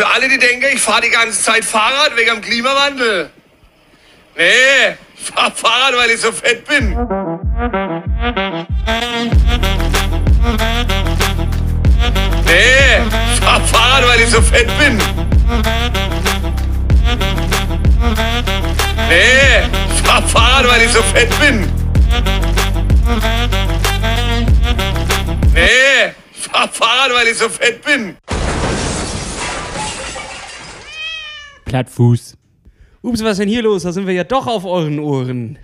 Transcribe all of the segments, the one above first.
Für alle, die denken, ich fahre die ganze Zeit Fahrrad wegen dem Klimawandel. Nee, ich fahre Fahrrad, weil ich so fett bin. Nee, ich fahr Fahrrad, weil ich so fett bin. Nee, ich fahr Fahrrad, weil ich so fett bin. Nee, ich fahr Fahrrad, weil ich so fett bin. Plattfuß. Ups, was ist denn hier los? Da sind wir ja doch auf euren Ohren.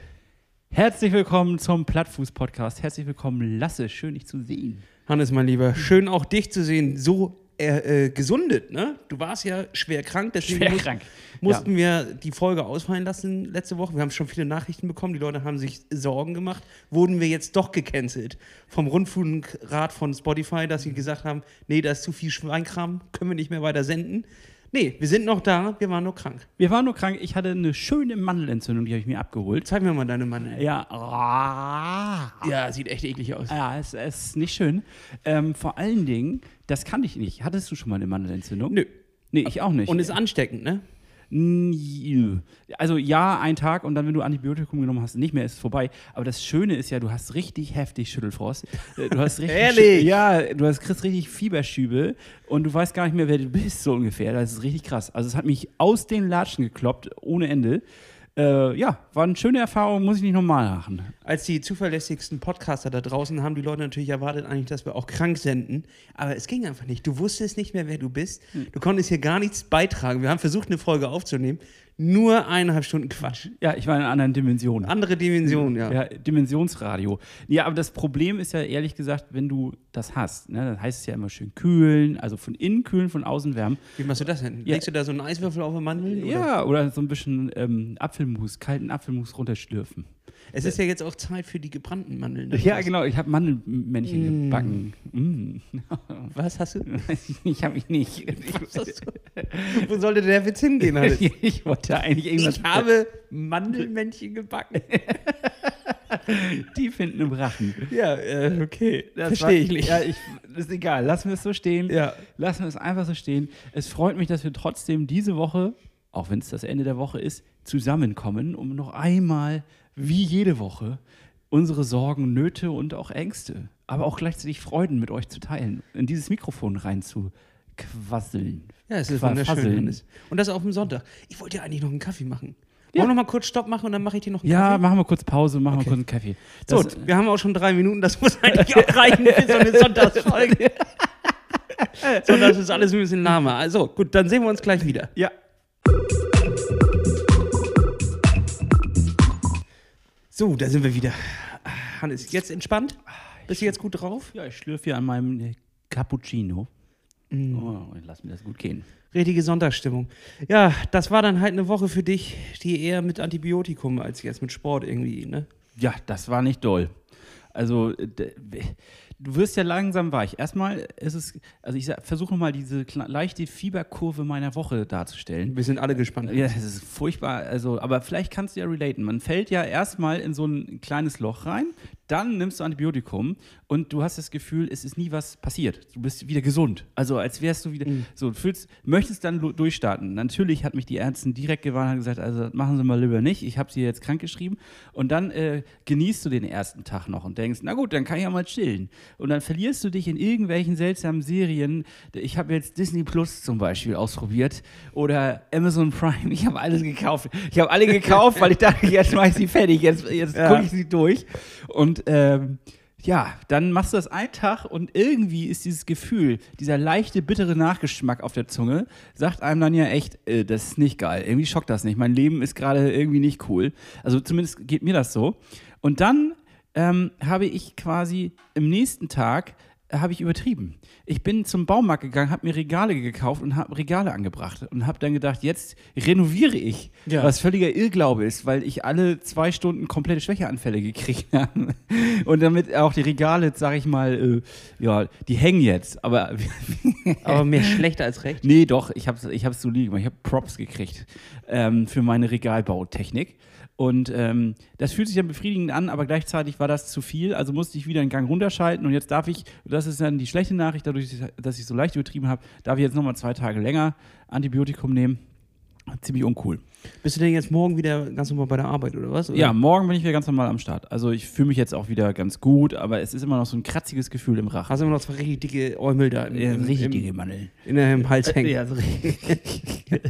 Herzlich willkommen zum Plattfuß-Podcast. Herzlich willkommen, Lasse. Schön, dich zu sehen. Hannes, mein Lieber, schön auch dich zu sehen. So äh, äh, gesundet, ne? Du warst ja schwer krank, deswegen Schwer muss- krank. mussten wir die Folge ausfallen lassen letzte Woche. Wir haben schon viele Nachrichten bekommen, die Leute haben sich Sorgen gemacht. Wurden wir jetzt doch gecancelt vom Rundfunkrat von Spotify, dass sie gesagt haben, nee, da ist zu viel Schweinkram, können wir nicht mehr weiter senden. Nee, wir sind noch da, wir waren nur krank. Wir waren nur krank. Ich hatte eine schöne Mandelentzündung, die habe ich mir abgeholt. Zeig mir mal deine Mann. Ja. Ja, sieht echt eklig aus. ja es, ist nicht schön. Ähm, vor allen Dingen, das kann ich nicht. Hattest du schon mal eine Mandelentzündung? Nö. Nee, ich auch nicht. Und ist ansteckend, ne? Also ja, ein Tag und dann, wenn du Antibiotikum genommen hast, nicht mehr, ist es vorbei. Aber das Schöne ist ja, du hast richtig heftig Schüttelfrost. Äh, Du hast richtig Ehrlich? Ja, du hast, kriegst richtig Fieberschübe und du weißt gar nicht mehr, wer du bist, so ungefähr. Das ist richtig krass. Also es hat mich aus den Latschen gekloppt, ohne Ende. Äh, ja, war eine schöne Erfahrung, muss ich nicht nochmal machen. Als die zuverlässigsten Podcaster da draußen haben die Leute natürlich erwartet eigentlich, dass wir auch krank senden. Aber es ging einfach nicht. Du wusstest nicht mehr, wer du bist. Du konntest hier gar nichts beitragen. Wir haben versucht, eine Folge aufzunehmen. Nur eineinhalb Stunden Quatsch. Ja, ich war in einer anderen Dimension. Andere Dimension, ja. Ja, Dimensionsradio. Ja, aber das Problem ist ja ehrlich gesagt, wenn du das hast, ne, dann heißt es ja immer schön kühlen, also von innen kühlen, von außen wärmen. Wie machst du das denn? Ja. Legst du da so einen Eiswürfel auf den Mandeln? oder? Ja, oder so ein bisschen ähm, Apfelmus, kalten Apfelmus runterschlürfen. Es ist ja jetzt auch Zeit für die gebrannten Mandeln. Ja, genau, ich habe Mandelmännchen gebacken. Mm. Was hast du? Ich habe ich nicht. Wo sollte der Witz hingehen? Hannes? Ich, wollte eigentlich irgendwas. Ich habe Mandelmännchen gebacken. die finden im Rachen. ja, äh, okay. Das Verstehe ich nicht. Ja, ich, ist egal. Lassen wir es so stehen. Ja. Lassen wir es einfach so stehen. Es freut mich, dass wir trotzdem diese Woche, auch wenn es das Ende der Woche ist, zusammenkommen, um noch einmal, wie jede Woche, unsere Sorgen, Nöte und auch Ängste, aber auch gleichzeitig Freuden mit euch zu teilen, in dieses Mikrofon rein zu quasseln. Ja, es ist wunderschön. Und das auf dem Sonntag. Ich wollte ja eigentlich noch einen Kaffee machen. Ja. Wollen wir noch mal kurz Stopp machen und dann mache ich dir noch einen Ja, Kaffee? machen wir kurz Pause, machen Okay. wir kurz einen Kaffee. So, Das- wir haben auch schon drei Minuten, das muss eigentlich auch reichen für so eine Sonntagsfolge. Sonntags ist alles ein bisschen lahmer. Also, gut, dann sehen wir uns gleich wieder. ja. So, da sind wir wieder. Hannes, jetzt entspannt? Bist du jetzt gut drauf? Ja, ich schlürfe hier an meinem äh, Cappuccino. Oh, lass mir das gut gehen. Richtige Sonntagsstimmung. Ja, das war dann halt eine Woche für dich, die eher mit Antibiotikum als jetzt mit Sport irgendwie, ne? Ja, das war nicht doll. Also, du wirst ja langsam weich. Erstmal ist es, also ich versuche nochmal diese leichte Fieberkurve meiner Woche darzustellen. Wir sind alle gespannt. Ja, das ist furchtbar. Also, aber vielleicht kannst du ja relaten. Man fällt ja erstmal in so ein kleines Loch rein, dann nimmst du Antibiotikum und du hast das Gefühl, es ist nie was passiert. Du bist wieder gesund. Also als wärst du wieder so, du fühlst, möchtest dann durchstarten. Natürlich hat mich die Ärztin direkt gewarnt und gesagt, also machen Sie mal lieber nicht. Ich habe sie jetzt krank geschrieben. Und dann äh, genießt du den ersten Tag noch und denkst, na gut, dann kann ich ja mal chillen. Und dann verlierst du dich in irgendwelchen seltsamen Serien. Ich habe jetzt Disney Plus zum Beispiel ausprobiert oder Amazon Prime. Ich habe alles gekauft. Ich habe alle gekauft, weil ich dachte, jetzt mache ich sie fertig. Jetzt, jetzt Ja. gucke ich sie durch. Und ähm, ja, dann machst du das einen Tag und irgendwie ist dieses Gefühl, dieser leichte, bittere Nachgeschmack auf der Zunge, sagt einem dann ja echt, äh, das ist nicht geil. Irgendwie schockt das nicht. Mein Leben ist gerade irgendwie nicht cool. Also zumindest geht mir das so. Und dann ähm, habe ich quasi im nächsten Tag habe ich übertrieben. Ich bin zum Baumarkt gegangen, habe mir Regale gekauft und habe Regale angebracht und habe dann gedacht, jetzt renoviere ich, Ja. was völliger Irrglaube ist, weil ich alle zwei Stunden komplette Schwächeanfälle gekriegt habe. Und damit auch die Regale, sage ich mal, äh, ja, die hängen jetzt. Aber Aber mehr schlecht als recht. Nee, doch, ich habe es ich hab's solide gemacht. Ich habe Props gekriegt ähm, für meine Regalbautechnik. Und ähm, das fühlt sich dann befriedigend an, aber gleichzeitig war das zu viel. Also musste ich wieder einen Gang runterschalten und jetzt darf ich, das ist dann die schlechte Nachricht, dadurch, dass ich so leicht übertrieben habe, darf ich jetzt nochmal zwei Tage länger Antibiotikum nehmen. Ziemlich uncool. Bist du denn jetzt morgen wieder ganz normal bei der Arbeit oder was? Oder? Ja, morgen bin ich wieder ganz normal am Start. Also ich fühle mich jetzt auch wieder ganz gut, aber es ist immer noch so ein kratziges Gefühl im Rachen. Hast du immer noch zwei richtig dicke Äumel da im, Ja, richtig im, dicke Mandel. in deinem Hals hängen? Ja, so richtig,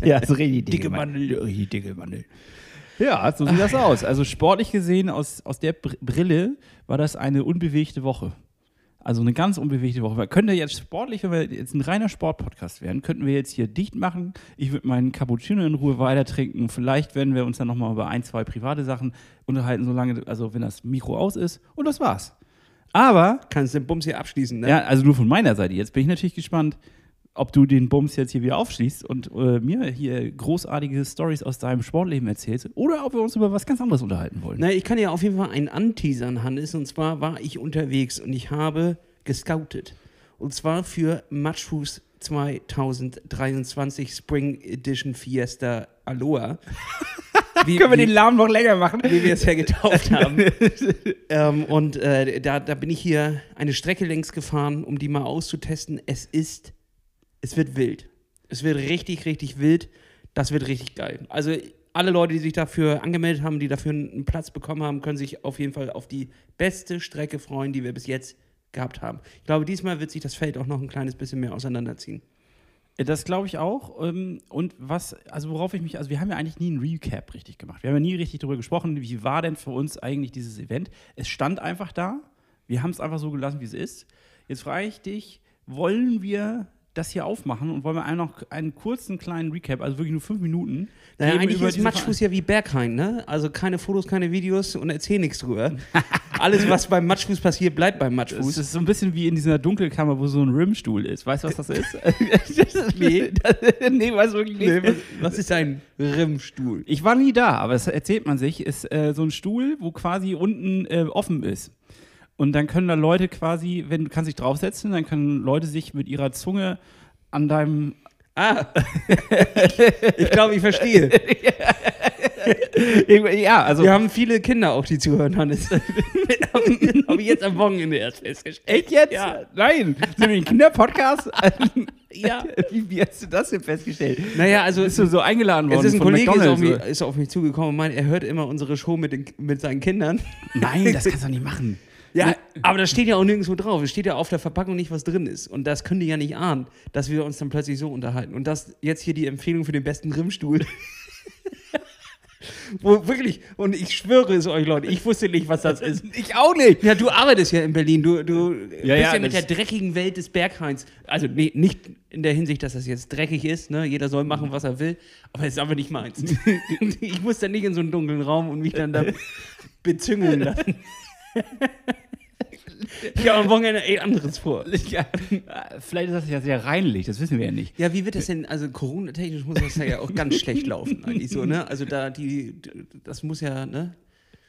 ja, so richtig dicke Mandel. Richtig dicke Mandel. Ja, so sieht das aus. Also sportlich gesehen, aus, aus der Br- Brille war das eine unbewegte Woche. Also eine ganz unbewegte Woche. Wir könnten jetzt sportlich, wenn wir jetzt ein reiner Sportpodcast wären, könnten wir jetzt hier dicht machen. Ich würde meinen Cappuccino in Ruhe weiter trinken. Vielleicht werden wir uns dann nochmal über ein, zwei private Sachen unterhalten, solange, also wenn das Mikro aus ist. Und das war's. Aber Kannst den Bums hier abschließen, ne? ja, also nur von meiner Seite. Jetzt bin ich natürlich gespannt, ob du den Bums jetzt hier wieder aufschließt und äh, mir hier großartige Stories aus deinem Sportleben erzählst oder ob wir uns über was ganz anderes unterhalten wollen. Na, ich kann ja auf jeden Fall einen anteasern, Hannes. Und zwar war ich unterwegs und ich habe gescoutet. Und zwar für Matchfuß 2023 Spring Edition Fiesta Aloha. Wie, Können wir den wie, Laden noch länger machen? wie wir es ja getauft haben. ähm, und äh, da, da bin ich hier eine Strecke längs gefahren, um die mal auszutesten. Es ist, es wird wild. Es wird richtig, richtig wild. Das wird richtig geil. Also alle Leute, die sich dafür angemeldet haben, die dafür einen Platz bekommen haben, können sich auf jeden Fall auf die beste Strecke freuen, die wir bis jetzt gehabt haben. Ich glaube, diesmal wird sich das Feld auch noch ein kleines bisschen mehr auseinanderziehen. Das glaube ich auch. Ähm, Und was, also worauf ich mich, also wir haben ja eigentlich nie einen Recap richtig gemacht. Wir haben ja nie richtig darüber gesprochen, wie war denn für uns eigentlich dieses Event. Es stand einfach da. Wir haben es einfach so gelassen, wie es ist. Jetzt frage ich dich, wollen wir das hier aufmachen und wollen wir einen noch einen kurzen kleinen Recap, also wirklich nur fünf Minuten. Naja, eigentlich ist Matschfuß ja wie Berghain, ne? Also keine Fotos, keine Videos und erzähl nichts drüber. Alles, was beim Matschfuß passiert, bleibt beim Matschfuß. ist so ein bisschen wie in dieser Dunkelkammer, wo so ein Rimstuhl ist. Weißt du, was das ist? Nee. nee, weiß wirklich nicht. Nee, was, was ist ein Rimmstuhl? Ich war nie da, aber das erzählt man sich, ist äh, so ein Stuhl, wo quasi unten äh, offen ist. Und dann können da Leute quasi, wenn du kannst dich draufsetzen, dann können Leute sich mit ihrer Zunge an deinem Ah, ich glaube, ich verstehe. ja, also Wir haben viele Kinder auch, die zuhören, Hannes. Habe ich jetzt am Wochenende erst festgestellt. echt jetzt? Ja. Nein, sind wir ein Kinderpodcast? Ja. wie, wie hast du das denn festgestellt? Naja, also Bist du so eingeladen worden es ist ein Kollege, ist auf, mich, ist auf mich zugekommen und meint, er hört immer unsere Show mit, den, mit seinen Kindern. Nein, das kannst du nicht machen. Ja, aber das steht ja auch nirgendwo drauf. Es steht ja auf der Verpackung nicht, was drin ist. Und das können die ja nicht ahnen, dass wir uns dann plötzlich so unterhalten. Und das jetzt hier die Empfehlung für den besten Rimmstuhl. Wo wirklich, und ich schwöre es euch, Leute, ich wusste nicht, was das ist. Ich auch nicht. Ja, du arbeitest ja in Berlin. Du, du Ja, bist ja, ja mit der dreckigen Welt des Berghains. Also nee, nicht in der Hinsicht, dass das jetzt dreckig ist. Ne? Jeder soll machen, was er will. Aber es ist aber nicht meins. ich muss dann nicht in so einen dunklen Raum und mich dann da bezüngeln lassen. ich habe am Wochenende ey, anderes vor. Ja, vielleicht ist das ja sehr reinlich, das wissen wir ja nicht. Ja, wie wird das denn, also Corona-technisch muss das ja auch ganz schlecht laufen eigentlich so, ne? Also da die, das muss ja, ne?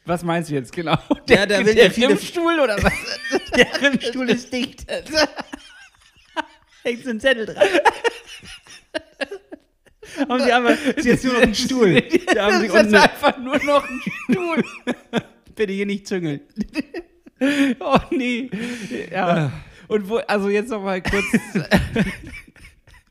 Was meinst du jetzt genau? Ja, da will ja viele- Stuhl oder was? Der Rimmstuhl ist dicht. Hängt so ein Zettel dran. Haben sie aber, ist jetzt nur noch ein Stuhl. Da haben sie das ist unten, einfach nur noch ein Stuhl. bitte hier nicht züngeln. Oh nee. Ja. Und wo, also jetzt noch mal kurz.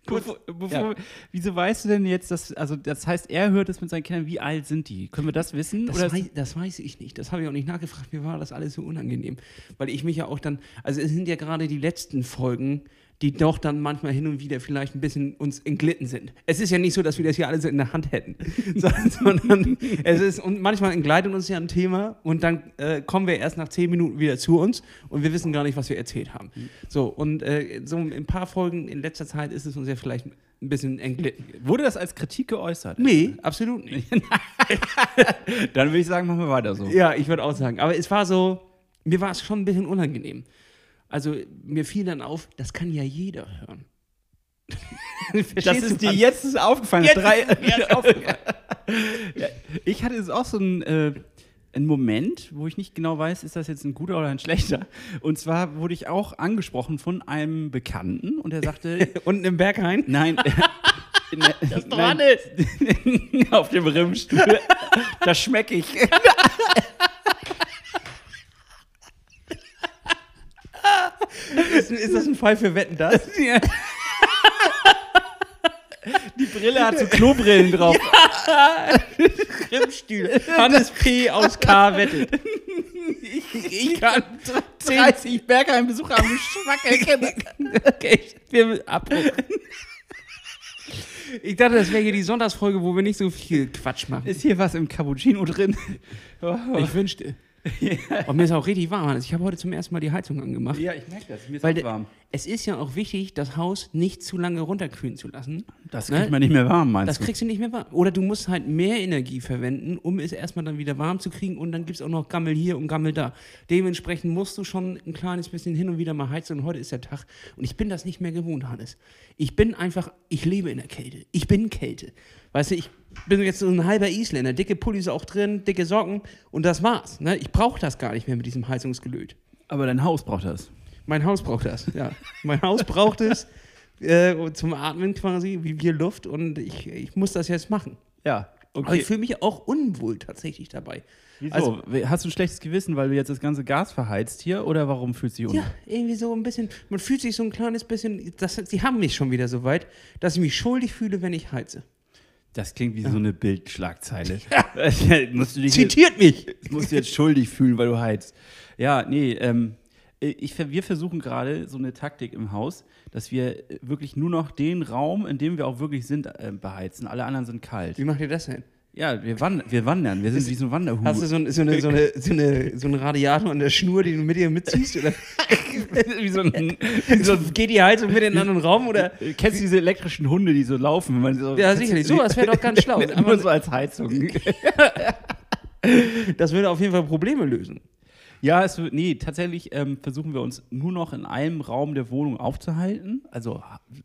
Bevor, bevor, Wieso weißt du denn jetzt, dass, also das heißt, er hört es mit seinen Kindern, wie alt sind die? Können wir das wissen? Das, Oder weiß, das weiß ich nicht. Das habe ich auch nicht nachgefragt. Mir war das alles so unangenehm. Weil ich mich ja auch dann, also es sind ja gerade die letzten Folgen, die doch dann manchmal hin und wieder vielleicht ein bisschen uns entglitten sind. Es ist ja nicht so, dass wir das hier alles in der Hand hätten, sondern, es ist, und manchmal entgleitet uns ja ein Thema und dann äh, kommen wir erst nach zehn Minuten wieder zu uns und wir wissen gar nicht, was wir erzählt haben. So, und äh, so in ein paar Folgen in letzter Zeit ist es uns ja vielleicht ein bisschen entglitten. wurde das als Kritik geäußert? Nee, absolut nicht. Dann würde ich sagen, machen wir weiter so. Ja, ich würde auch sagen. Aber es war so, mir war es schon ein bisschen unangenehm. Also mir fiel dann auf, das kann ja jeder hören. Das ist dir jetzt ist aufgefallen. Jetzt Drei, ist aufgefallen. ja, ich hatte jetzt auch so einen, äh, einen Moment, wo ich nicht genau weiß, ist das jetzt ein guter oder ein schlechter. Und zwar wurde ich auch angesprochen von einem Bekannten und er sagte, Unten im Berghain? nein. das ist doch alles. Auf dem Rimmstuhl. Das schmecke ich. Das, ist das ein Fall für Wetten, das? Die Brille hat so Klobrillen drauf. Grimmstühle. Hannes P. aus K. wettet. Ich kann 30 Bergheim-Besucher am Geschmack erkennen. Okay, wir. Ich dachte, das wäre hier die Sonntagsfolge, wo wir nicht so viel Quatsch machen. Ist hier was im Cappuccino drin? Oh. Ich wünschte. Und mir ist auch richtig warm. Hannes. Ich habe heute zum ersten Mal die Heizung angemacht. Ja, ich merke das. Mir ist Weil auch warm. Es ist ja auch wichtig, das Haus nicht zu lange runterkühlen zu lassen. Das ne? kriegt man nicht mehr warm, meinst Das du? kriegst du nicht mehr warm. Oder du musst halt mehr Energie verwenden, um es erstmal dann wieder warm zu kriegen und dann gibt es auch noch Gammel hier und Gammel da. Dementsprechend musst du schon ein kleines bisschen hin und wieder mal heizen und heute ist der Tag und ich bin das nicht mehr gewohnt, Hannes. Ich bin einfach, ich lebe in der Kälte. Ich bin Kälte. Weißt du, ich bin jetzt so ein halber Isländer, dicke Pullis auch drin, dicke Socken und das war's. Ne? Ich brauche das gar nicht mehr mit diesem Heizungsgelöt. Aber dein Haus braucht das. Mein Haus braucht das, ja. mein Haus braucht es äh, zum Atmen quasi, wie wir Luft und ich, ich muss das jetzt machen. Ja. Aber ich fühle mich auch unwohl tatsächlich dabei. Wieso? Also- Hast du ein schlechtes Gewissen, weil du jetzt das ganze Gas verheizt hier? Oder warum fühlst du dich Ja, unwohl? irgendwie so ein bisschen, man fühlt sich so ein kleines bisschen, das, sie haben mich schon wieder so weit, dass ich mich schuldig fühle, wenn ich heize. Das klingt wie so eine Bildschlagzeile. musst du dich Zitiert mich! jetzt, musst du jetzt schuldig fühlen, weil du heizt. Ja, nee, ähm, ich, wir versuchen gerade so eine Taktik im Haus, dass wir wirklich nur noch den Raum, in dem wir auch wirklich sind, äh, beheizen. Alle anderen sind kalt. Wie macht ihr das denn? Ja, wir, wand wir wandern. Wir sind wie so ein Wanderhuhn. Hast du so, ein, so, eine, so, eine, so, eine, so einen Radiator an der Schnur, den du mit dir mitziehst? Oder wie so ein, so, geht die Heizung mit in einen anderen Raum? Oder? Kennst du diese elektrischen Hunde, die so laufen? Wenn man so, Ja, sicherlich. Sowas wäre doch ganz schlau. Aber so als Heizung. das würde auf jeden Fall Probleme lösen. Ja, es nee, tatsächlich ähm, versuchen wir uns nur noch in einem Raum der Wohnung aufzuhalten. Also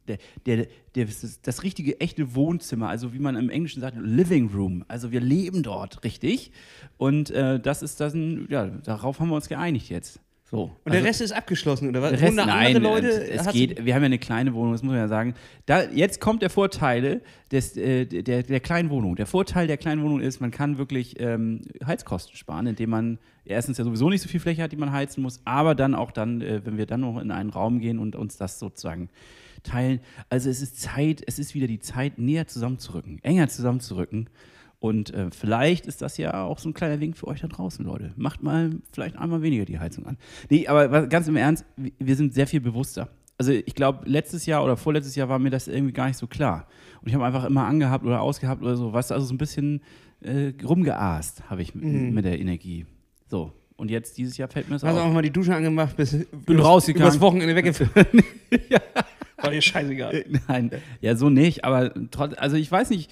der, der, der, das, das richtige, echte Wohnzimmer, also wie man im Englischen sagt, Living Room. Also wir leben dort richtig. Und äh, das ist das, ja, darauf haben wir uns geeinigt jetzt. So. Und also, der Rest ist abgeschlossen, oder was? Rest, nein, Leute? es, geht, wir haben ja eine kleine Wohnung, das muss man ja sagen. Da, jetzt kommt der Vorteil des, äh, der, der kleinen Wohnung. Der Vorteil der kleinen Wohnung ist, man kann wirklich ähm, Heizkosten sparen, indem man erstens ja sowieso nicht so viel Fläche hat, die man heizen muss, aber dann auch dann, äh, wenn wir dann noch in einen Raum gehen und uns das sozusagen teilen. Also es ist Zeit, es ist wieder die Zeit, näher zusammenzurücken, enger zusammenzurücken. Und äh, vielleicht ist das ja auch so ein kleiner Wink für euch da draußen, Leute. Macht mal vielleicht einmal weniger die Heizung an. Nee, aber was- ganz im Ernst, wir- sind sehr viel bewusster. Also ich glaube, letztes Jahr oder vorletztes Jahr war mir das irgendwie gar nicht so klar. Und ich habe einfach immer angehabt oder ausgehabt oder so, du, also so ein bisschen äh, rumgeaast habe ich mit, mit der Energie. So. Und jetzt dieses Jahr fällt mir das Hast du auf. auch mal die Dusche angemacht, bis Bin rausgegangen. Übers Wochenende weggefahren. War dir scheißegal. Nein, ja, so nicht, aber trotz, also ich weiß nicht,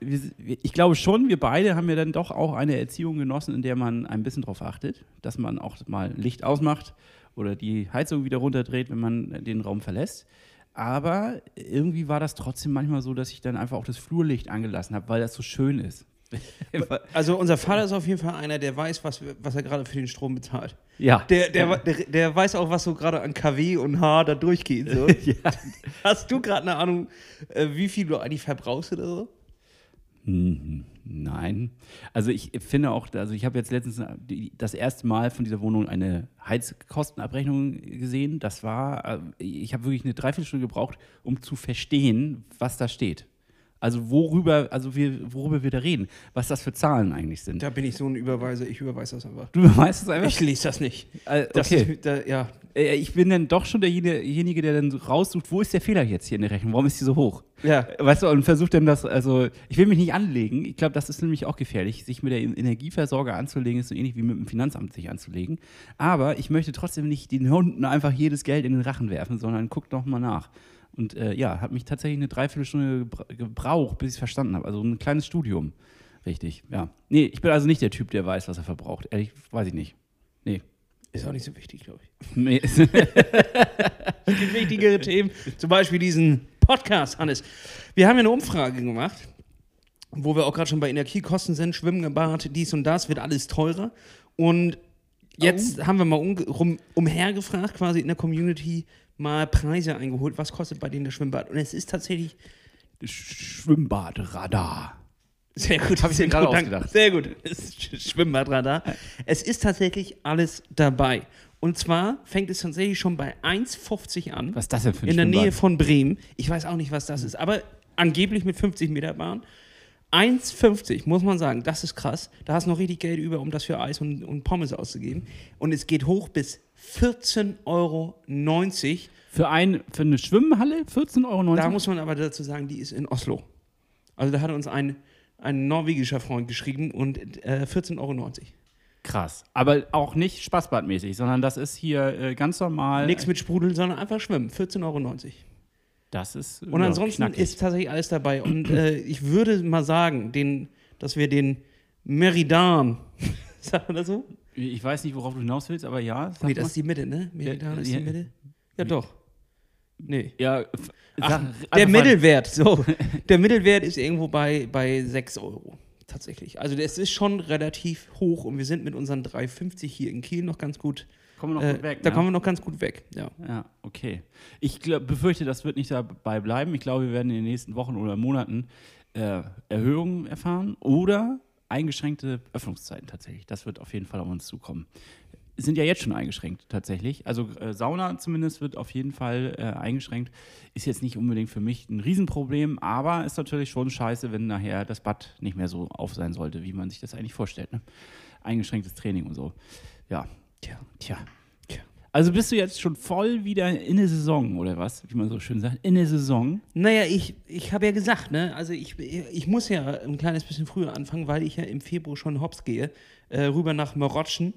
ich glaube schon, wir beide haben ja dann doch auch eine Erziehung genossen, in der man ein bisschen darauf achtet, dass man auch mal Licht ausmacht oder die Heizung wieder runterdreht, wenn man den Raum verlässt. Aber irgendwie war das trotzdem manchmal so, dass ich dann einfach auch das Flurlicht angelassen habe, weil das so schön ist. Also unser Vater ist auf jeden Fall einer, der weiß, was, was er gerade für den Strom bezahlt. ja. Der, der, der, der weiß auch, was so gerade an KW und H da durchgeht. So. ja. Hast du gerade eine Ahnung, äh, wie viel du eigentlich verbrauchst oder so? Mhm. Nein. Also ich finde auch, also ich habe jetzt letztens die, das erste Mal von dieser Wohnung eine Heizkostenabrechnung gesehen. Das war, äh, ich habe wirklich eine Dreiviertelstunde gebraucht, um zu verstehen, was da steht. Also worüber, also wir, worüber wir da reden, was das für Zahlen eigentlich sind. Da bin ich so ein Überweiser, ich überweise das einfach. Du weißt es einfach? Ich lese das nicht. Äh, Das okay. ist, da, ja. Äh, Ich bin dann doch schon derjenige, der dann raussucht, wo ist der Fehler jetzt hier in der Rechnung? Warum ist die so hoch? Ja. Weißt du, und versucht dann das, also ich will mich nicht anlegen. Ich glaube, das ist nämlich auch gefährlich. Sich mit der Energieversorger anzulegen, ist so ähnlich wie mit dem Finanzamt sich anzulegen. Aber ich möchte trotzdem nicht den Hunden einfach jedes Geld in den Rachen werfen, sondern guckt doch mal nach. Und äh, ja, hat mich tatsächlich eine Dreiviertelstunde gebra- gebraucht, bis ich es verstanden habe. Also ein kleines Studium. Richtig, ja. Nee, ich bin also nicht der Typ, der weiß, was er verbraucht. Ehrlich, weiß ich nicht. Nee. Ist auch nicht so wichtig, glaube ich. nee. Es gibt wichtigere Themen, zum Beispiel diesen Podcast, Hannes. Wir haben ja eine Umfrage gemacht, wo wir auch gerade schon bei Energiekosten sind, Schwimmen, Bad, dies und das, wird alles teurer. Und jetzt haben wir mal um, rum, umhergefragt, quasi in der Community, mal Preise eingeholt, was kostet bei denen das Schwimmbad. Und es ist tatsächlich Schwimmbadradar. Sehr gut. Hab ich mir sehr gerade ausgedacht. Sehr gut. Das Schwimmbadradar. Es ist tatsächlich alles dabei. Und zwar fängt es tatsächlich schon bei 1,50 an. Was ist das denn für ein in der Schwimmbad? Nähe von Bremen. Ich weiß auch nicht, was das ist, aber angeblich mit 50 Meter Bahn. 1,50 muss man sagen, das ist krass. Da hast du noch richtig Geld über, um das für Eis und, und Pommes auszugeben. Und es geht hoch bis 14,90 Euro. Für, ein, für eine Schwimmhalle 14,90 Euro? Da muss man aber dazu sagen, die ist in Oslo. Also da hat uns ein, ein norwegischer Freund geschrieben und äh, 14,90 Euro. Krass. Aber auch nicht spaßbadmäßig, sondern das ist hier äh, ganz normal. Nichts mit Sprudeln, sondern einfach schwimmen. 14,90 Euro. Das ist. Und ja, ansonsten knackig. ist tatsächlich alles dabei. Und äh, ich würde mal sagen, den, dass wir den Meridan, sagt man das so? Ich weiß nicht, worauf du hinaus willst, aber ja. Nee, das mal. ist die Mitte, ne? Meridan Ja, ist ja. die Mitte? Ja, doch. Nee. ja, Ach, der mal- Mittelwert, so. Der Mittelwert ist irgendwo bei, bei 6 Euro. Tatsächlich. Also das ist schon relativ hoch und wir sind mit unseren 3,50 hier in Kiel noch ganz gut. Kommen wir noch Äh, gut weg. da ne? kommen wir noch ganz gut weg. Ja. Ja, okay. Ich glaub, befürchte, das wird nicht dabei bleiben. Ich glaube, wir werden in den nächsten Wochen oder Monaten äh, Erhöhungen erfahren oder eingeschränkte Öffnungszeiten tatsächlich. Das wird auf jeden Fall auf uns zukommen. Sind ja jetzt schon eingeschränkt tatsächlich. Also äh, Sauna zumindest wird auf jeden Fall äh, eingeschränkt. Ist jetzt nicht unbedingt für mich ein Riesenproblem, aber ist natürlich schon scheiße, wenn nachher das Bad nicht mehr so auf sein sollte, wie man sich das eigentlich vorstellt. Ne? Eingeschränktes Training und so. Ja, Tja. tja. Also bist du jetzt schon voll wieder in der Saison, oder was? Wie man so schön sagt. In der Saison. Naja, ich, ich habe ja gesagt, ne, also ich, ich muss ja ein kleines bisschen früher anfangen, weil ich ja im Februar schon hops gehe, äh, rüber nach Marotschen.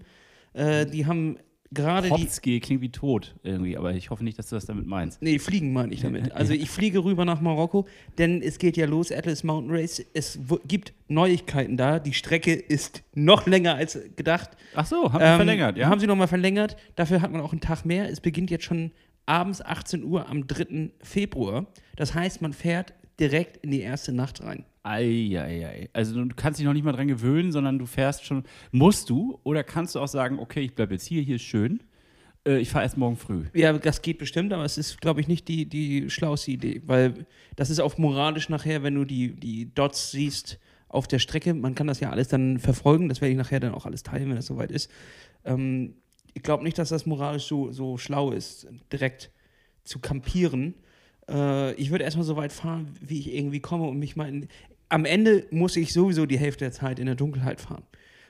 Äh, die haben gerade die. Hopski klingt wie tot irgendwie, aber ich hoffe nicht, dass du das damit meinst. Nee, fliegen meine ich damit. Also ich fliege rüber nach Marokko, denn es geht ja los, Atlas Mountain Race. Es gibt Neuigkeiten da. Die Strecke ist noch länger als gedacht. Ach so, haben wir Ähm, verlängert, ja? Haben sie nochmal verlängert. Dafür hat man auch einen Tag mehr. Es beginnt jetzt schon abends 18 Uhr am 3. Februar. Das heißt, man fährt direkt in die erste Nacht rein. Eieiei. Also du kannst dich noch nicht mal dran gewöhnen, sondern du fährst schon. Musst du oder kannst du auch sagen, okay, ich bleibe jetzt hier, hier ist schön. Äh, ich fahre erst morgen früh. Ja, das geht bestimmt, aber es ist, glaube ich, nicht die, die schlauste Idee, weil das ist auch moralisch nachher, wenn du die, die Dots siehst auf der Strecke. Man kann das ja alles dann verfolgen, das werde ich nachher dann auch alles teilen, wenn das soweit ist. Ähm, ich glaube nicht, dass das moralisch so, so schlau ist, direkt zu kampieren. Äh, ich würde erstmal so weit fahren, wie ich irgendwie komme und mich mal in. Am Ende muss ich sowieso die Hälfte der Zeit in der Dunkelheit fahren.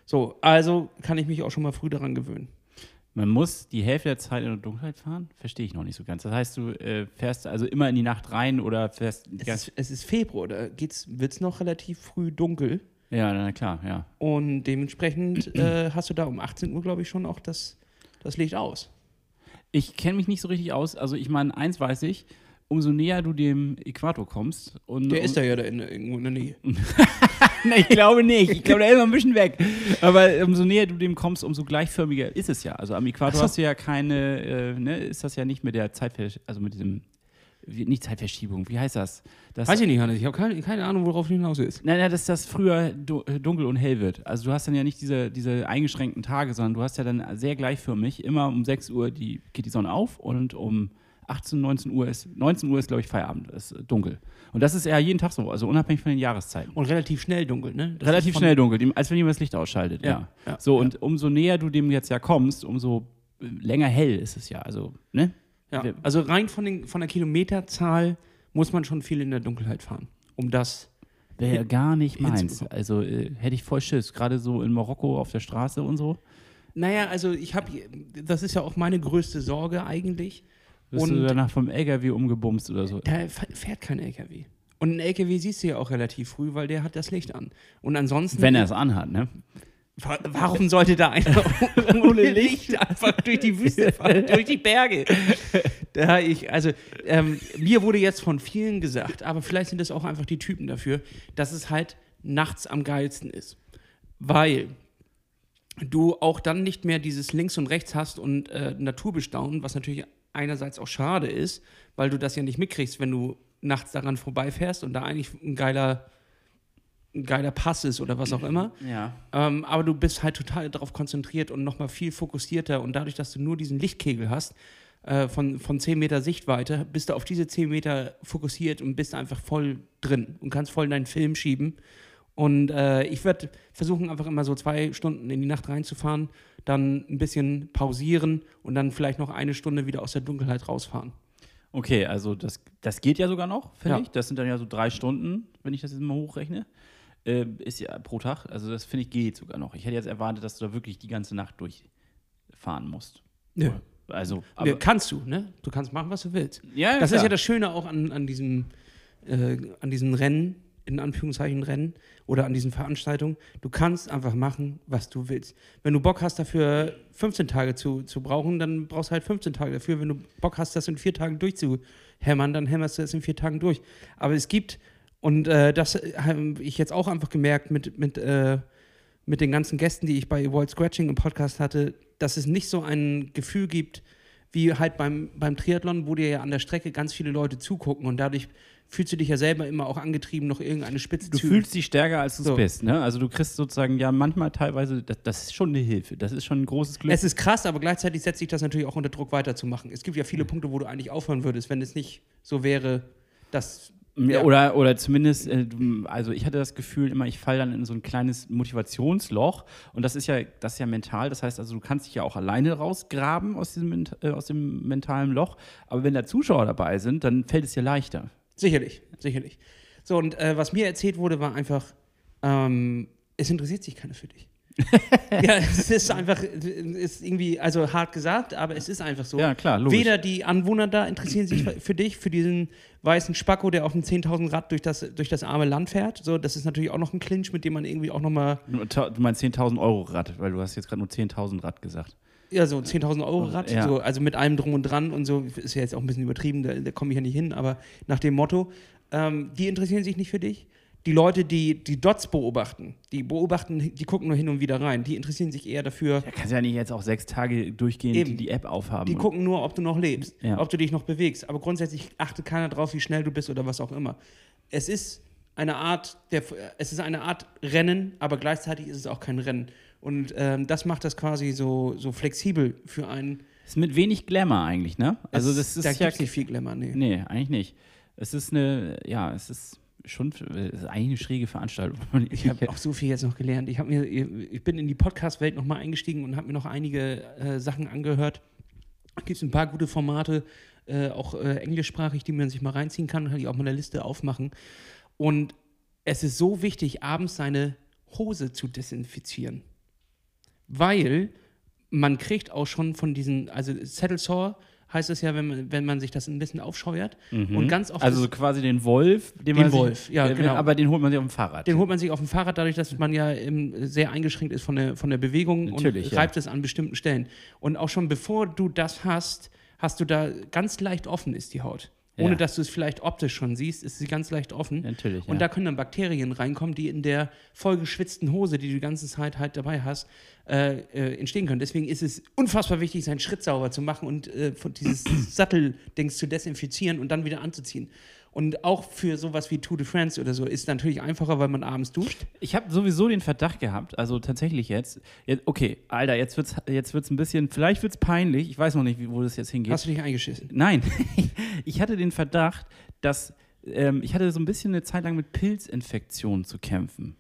So, also kann ich mich auch schon mal früh daran gewöhnen. Man muss die Hälfte der Zeit in der Dunkelheit fahren? Verstehe ich noch nicht so ganz. Das heißt, du äh, fährst also immer in die Nacht rein oder fährst. Es ganz- ist, es ist Februar, da wird es noch relativ früh dunkel. ja, na klar, ja. Und dementsprechend äh, hast du da um 18 Uhr, glaube ich, schon auch das, das Licht aus. Ich kenne mich nicht so richtig aus. Also ich meine, eins weiß ich, umso näher du dem Äquator kommst und Der um, ist da ja da in, irgendwo in der Nähe. Nee, ich glaube nicht. Ich glaube, der ist noch ein bisschen weg. Aber umso näher du dem kommst, umso gleichförmiger ist es ja. Also am Äquator so. hast du ja keine, äh, ne, ist das ja nicht mit der Zeitverschiebung, also mit diesem, wie, nicht Zeitverschiebung, wie heißt das? das Weiß ich nicht, Hannes. Ich habe keine, keine Ahnung, worauf du hinaus ist. Nein, nein, dass das früher äh, dunkel und hell wird. Also du hast dann ja nicht diese, diese eingeschränkten Tage, sondern du hast ja dann sehr gleichförmig, immer um 6 Uhr die, geht die Sonne auf und um 18, 19 Uhr ist, 19 Uhr ist, glaube ich, Feierabend, ist äh, dunkel. Und das ist ja jeden Tag so, also unabhängig von den Jahreszeiten. Und relativ schnell dunkel, ne? Das Relativ schnell dunkel, als wenn jemand das Licht ausschaltet, ja. Ja, so, ja. und umso näher du dem jetzt ja kommst, umso äh, länger hell ist es ja. Also, ne? Ja. Also rein von, den, von der Kilometerzahl muss man schon viel in der Dunkelheit fahren. Um das. Wäre gar nicht meins. Also äh, hätte ich voll Schiss, gerade so in Marokko auf der Straße und so. Naja, also ich habe, das ist ja auch meine größte Sorge eigentlich. Wirst du Und danach vom LKW umgebumst oder so. da fährt kein LKW. Und ein LKW siehst du ja auch relativ früh, weil der hat das Licht an. Und ansonsten. Wenn er es anhat, ne? Wa- Warum sollte da einer ohne Licht einfach durch die Wüste fahren, durch die Berge? Da ich, also, ähm, mir wurde jetzt von vielen gesagt, aber vielleicht sind es auch einfach die Typen dafür, dass es halt nachts am geilsten ist. Weil du auch dann nicht mehr dieses Links und Rechts hast und äh, Natur bestaunen, was natürlich einerseits auch schade ist, weil du das ja nicht mitkriegst, wenn du nachts daran vorbeifährst und da eigentlich ein geiler, ein geiler Pass ist oder was auch immer. Ja. Ähm, aber du bist halt total darauf konzentriert und nochmal viel fokussierter. Und dadurch, dass du nur diesen Lichtkegel hast, äh, von, von 10 Meter Sichtweite, bist du auf diese 10 Meter fokussiert und bist einfach voll drin und kannst voll deinen Film schieben. Und äh, ich werde versuchen, einfach immer so zwei Stunden in die Nacht reinzufahren, dann ein bisschen pausieren und dann vielleicht noch eine Stunde wieder aus der Dunkelheit rausfahren. Okay, also das, das geht ja sogar noch, finde Ja. ich. Das sind dann ja so drei Stunden, wenn ich das jetzt mal hochrechne. Äh, ist ja pro Tag. Also das finde ich geht sogar noch. Ich hätte jetzt erwartet, dass du da wirklich die ganze Nacht durchfahren musst. Nö. Also, Aber aber, kannst du, ne? Du kannst machen, was du willst. ja, Das klar. ist ja das Schöne auch an, an, diesem, äh, an diesen Rennen, in Anführungszeichen Rennen oder an diesen Veranstaltungen. Du kannst einfach machen, was du willst. Wenn du Bock hast, dafür 15 Tage zu, zu brauchen, dann brauchst du halt 15 Tage dafür. Wenn du Bock hast, das in vier Tagen durchzuhämmern, dann hämmerst du das in vier Tagen durch. Aber es gibt, und äh, das habe ich jetzt auch einfach gemerkt mit, mit, äh, mit den ganzen Gästen, die ich bei World Scratching im Podcast hatte, dass es nicht so ein Gefühl gibt, wie halt beim, beim Triathlon, wo dir ja an der Strecke ganz viele Leute zugucken und dadurch fühlst du dich ja selber immer auch angetrieben, noch irgendeine Spitze Du zu. fühlst dich stärker, als du es So. bist. Ne? Also du kriegst sozusagen ja manchmal teilweise, das, das ist schon eine Hilfe. Das ist schon ein großes Glück. es ist krass, aber gleichzeitig setzt sich das natürlich auch unter Druck weiterzumachen. Es gibt ja viele Punkte, wo du eigentlich aufhören würdest, wenn es nicht so wäre, dass. Ja. Oder, oder zumindest, äh, du- also ich hatte das Gefühl immer, ich falle dann in so ein kleines Motivationsloch und das ist ja, das ist ja mental, das heißt also, du kannst dich ja auch alleine rausgraben aus diesem, äh, aus dem mentalen Loch, aber wenn da Zuschauer dabei sind, dann fällt es dir leichter. Sicherlich, sicherlich. So, und äh, was mir erzählt wurde, war einfach, ähm, es interessiert sich keiner für dich. ja, es ist einfach, ist irgendwie, also hart gesagt, aber es ist einfach so. Ja, klar, logisch. Weder die Anwohner da interessieren sich für dich, für diesen weißen Spacko, der auf dem 10.000 Rad durch das, durch das arme Land fährt. So, das ist natürlich auch noch ein Clinch, mit dem man irgendwie auch nochmal, Du meinst 10.000 Euro Rad, weil du hast jetzt gerade nur 10.000 Rad gesagt. Ja, so 10.000 Euro Rad, Ja. so, also mit allem drum und dran und so, ist ja jetzt auch ein bisschen übertrieben, da, da komme ich ja nicht hin, aber nach dem Motto, ähm, die interessieren sich nicht für dich. Die Leute, die die Dots beobachten, die beobachten, die gucken nur hin und wieder rein, die interessieren sich eher dafür, Da kannst du ja nicht jetzt auch sechs Tage durchgehend Eben. die App aufhaben. Die gucken nur, ob du noch lebst, Ja. ob du dich noch bewegst. Aber grundsätzlich achtet keiner drauf, wie schnell du bist oder was auch immer. Es ist eine Art, der, es ist eine Art Rennen, aber gleichzeitig ist es auch kein Rennen. Und ähm, das macht das quasi so, so flexibel für einen. ist mit wenig Glamour eigentlich, ne? Also Es- das ist da ja gibt's nicht viel Glamour, nee. Nee, eigentlich nicht. Es ist eine, ja, es ist schon, es ist eigentlich eine schräge Veranstaltung. Ich habe auch so viel jetzt noch gelernt. Ich, mir, ich bin in die Podcast-Welt nochmal eingestiegen und habe mir noch einige äh, Sachen angehört. Da gibt es ein paar gute Formate, äh, auch äh, englischsprachig, die man sich mal reinziehen kann. Kann ich auch mal eine Liste aufmachen. Und es ist so wichtig, abends seine Hose zu desinfizieren. Weil man kriegt auch schon von diesen, also Saddle Sore heißt es ja, wenn man, wenn man sich das ein bisschen aufscheuert. Und ganz oft also so quasi den Wolf, den, Den Wolf, sich, ja, äh, genau. Aber den holt man sich auf dem Fahrrad. Den holt man sich auf dem Fahrrad, dadurch, dass man ja ähm, sehr eingeschränkt ist von der, von der Bewegung Natürlich, und ja. reibt es an bestimmten Stellen. Und auch schon bevor du das hast, hast du da ganz leicht offen ist die Haut. Ohne Ja. dass du es vielleicht optisch schon siehst, ist sie ganz leicht offen. Natürlich, Und ja. da können dann Bakterien reinkommen, die in der vollgeschwitzten Hose, die du die ganze Zeit halt dabei hast, äh, äh, entstehen können. Deswegen ist es unfassbar wichtig, seinen Schritt sauber zu machen und äh, von dieses Satteldings zu desinfizieren und dann wieder anzuziehen. Und auch für sowas wie Tour de France oder so ist natürlich einfacher, weil man abends duscht. Ich habe sowieso den Verdacht gehabt, also tatsächlich jetzt, jetzt okay, Alter, jetzt wird's, jetzt wird's ein bisschen, vielleicht wird's peinlich, ich weiß noch nicht, wo das jetzt hingeht. Hast du dich eingeschissen? Nein, ich hatte den Verdacht, dass ähm, ich hatte so ein bisschen eine Zeit lang mit Pilzinfektionen zu kämpfen.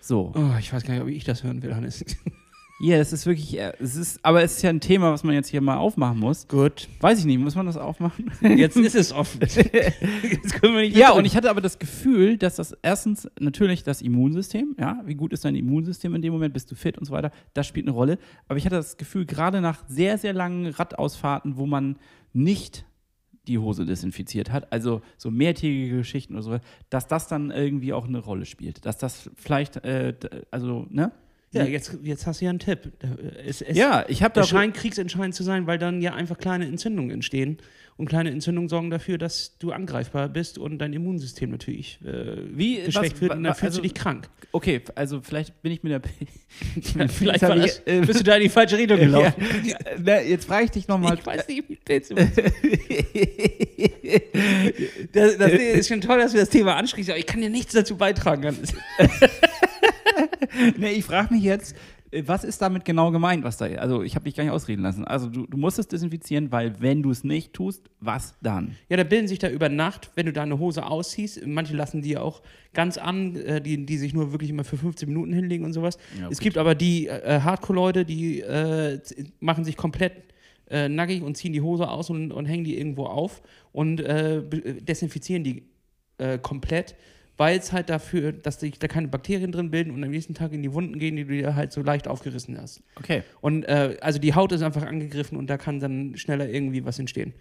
So. Oh, ich weiß gar nicht, ob ich das hören will, Hannes. Ja, es ist wirklich, äh, es ist, aber es ist ja ein Thema, was man jetzt hier mal aufmachen muss. Gut. Weiß ich nicht, muss man das aufmachen? Jetzt ist es offen. Jetzt können wir nicht Ja, und ich hatte aber das Gefühl, dass das erstens natürlich das Immunsystem, ja, wie gut ist dein Immunsystem in dem Moment, bist du fit und so weiter, das spielt eine Rolle. Aber ich hatte das Gefühl, gerade nach sehr, sehr langen Radausfahrten, wo man nicht die Hose desinfiziert hat, also so mehrtägige Geschichten oder so, dass das dann irgendwie auch eine Rolle spielt. Dass das vielleicht, äh, also, ne? Ja, jetzt, jetzt hast du ja einen Tipp. Es, es, Ja, ich habe da. Scheint kriegsentscheidend zu sein, weil dann ja einfach kleine Entzündungen entstehen. Und kleine Entzündungen sorgen dafür, dass du angreifbar bist und dein Immunsystem natürlich äh, Wie- geschwächt was- wird und dann fühlst also- du dich krank. Okay, also vielleicht bin ich mit der. Vielleicht hab war ich, das, äh, bist du da in die falsche Richtung Ja, gelaufen. na, jetzt frage ich dich nochmal. Ich weiß nicht, wie das, das ist schon toll, dass du das Thema ansprichst, aber ich kann dir nichts dazu beitragen. Nee, ich frage mich jetzt, Äh, Was ist damit genau gemeint, was da Also, ich habe dich gar nicht ausreden lassen. Also, du, du musst es desinfizieren, weil wenn du es nicht tust, was dann? Ja, da bilden sich da über Nacht, wenn du deine Hose ausziehst, manche lassen die ja auch ganz an, äh, die, die sich nur wirklich immer für 15 Minuten hinlegen und sowas. Ja, es gibt aber die äh, Hardcore-Leute, die äh, machen sich komplett äh, nackig und ziehen die Hose aus und, und hängen die irgendwo auf und äh, desinfizieren die komplett, weil es halt dafür, dass sich da keine Bakterien drin bilden und am nächsten Tag in die Wunden gehen, die du dir halt so leicht aufgerissen hast. Okay. Und äh, also die Haut ist einfach angegriffen und da kann dann schneller irgendwie was entstehen.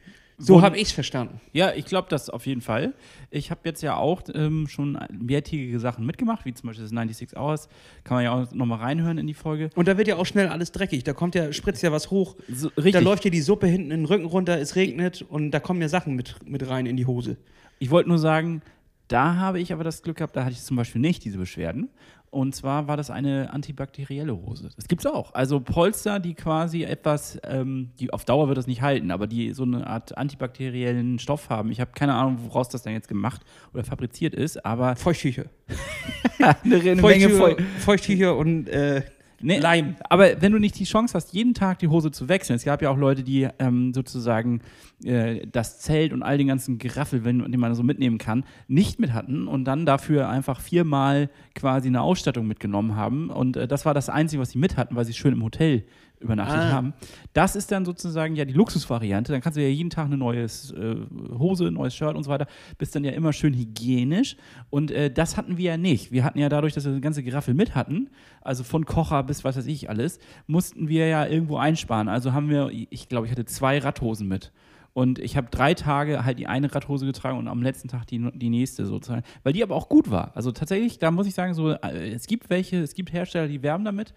So habe ich es verstanden. Ja, ich glaube das auf jeden Fall. Ich habe jetzt ja auch ähm, schon mehrtägige Sachen mitgemacht, wie zum Beispiel das 96 Hours. Kann man ja auch nochmal reinhören in die Folge. Und da wird ja auch schnell alles dreckig. Da kommt ja, spritzt ja was hoch. So, Da richtig. läuft dir die Suppe hinten in den Rücken runter, es regnet und da kommen ja Sachen mit, mit rein in die Hose. Ich wollte nur sagen, da habe ich aber das Glück gehabt, da hatte ich zum Beispiel nicht diese Beschwerden. Und zwar war das eine antibakterielle Hose. Das gibt es auch. Also Polster, die quasi etwas, ähm, die auf Dauer wird das nicht halten, aber die so eine Art antibakteriellen Stoff haben. Ich habe keine Ahnung, woraus das dann jetzt gemacht oder fabriziert ist, aber Feuchttücher. eine, eine Menge Feuchttücher, voll. Feuchttücher und äh, Nee, Leim. Aber wenn du nicht die Chance hast, jeden Tag die Hose zu wechseln, es gab ja auch Leute, die ähm, sozusagen äh, das Zelt und all den ganzen Geraffel, wenn, den man so mitnehmen kann, nicht mit hatten und dann dafür einfach viermal quasi eine Ausstattung mitgenommen haben. Und äh, das war das Einzige, was sie mit hatten, weil sie schön im Hotel übernachtet Ah. haben. Das ist dann sozusagen ja die Luxusvariante. Dann kannst du ja jeden Tag eine neue äh, Hose, ein neues Shirt und so weiter. Bist dann ja immer schön hygienisch. Und äh, das hatten wir ja nicht. Wir hatten ja dadurch, dass wir das ganze Geraffel mit hatten, also von Kocher bis was weiß ich alles, mussten wir ja irgendwo einsparen. Also haben wir, ich glaube, ich hatte zwei Radhosen mit. Und ich habe drei Tage halt die eine Radhose getragen und am letzten Tag die, die nächste sozusagen. Weil die aber auch gut war. Also tatsächlich, da muss ich sagen, so, äh, es gibt welche, es gibt Hersteller, die werben damit.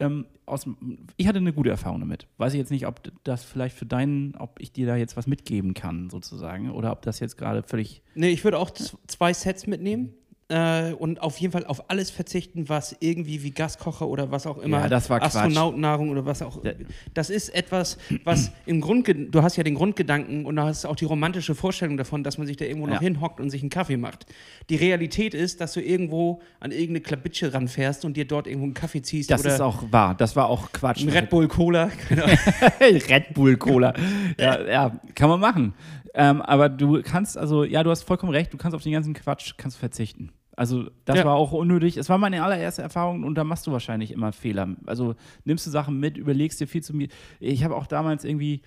Ähm, aus, ich hatte eine gute Erfahrung damit. Weiß ich jetzt nicht, ob das vielleicht für deinen, ob ich dir da jetzt was mitgeben kann, sozusagen. Oder ob das jetzt gerade völlig. Nee, ich würde auch zwei Sets mitnehmen. Äh, und auf jeden Fall auf alles verzichten, was irgendwie wie Gaskocher oder was auch immer, Ja, das war. Astronautennahrung oder was auch. Ja. Das ist etwas, was im Grunde, du hast ja den Grundgedanken und du hast auch die romantische Vorstellung davon, dass man sich da irgendwo noch Ja. hinhockt und sich einen Kaffee macht. Die Realität ist, dass du irgendwo an irgendeine Klabitsche ranfährst und dir dort irgendwo einen Kaffee ziehst Das ist auch wahr. Das war auch Quatsch. ein Red Bull Cola. Ahnung. Red Bull Cola. Ja, ja kann man machen. Ähm, aber du kannst, also, ja, du hast vollkommen recht, du kannst auf den ganzen Quatsch kannst verzichten. Also, das Ja. war auch unnötig. Es war meine allererste Erfahrung und da machst du wahrscheinlich immer Fehler. Also, nimmst du Sachen mit, überlegst dir viel zu mir. Ich habe auch damals irgendwie,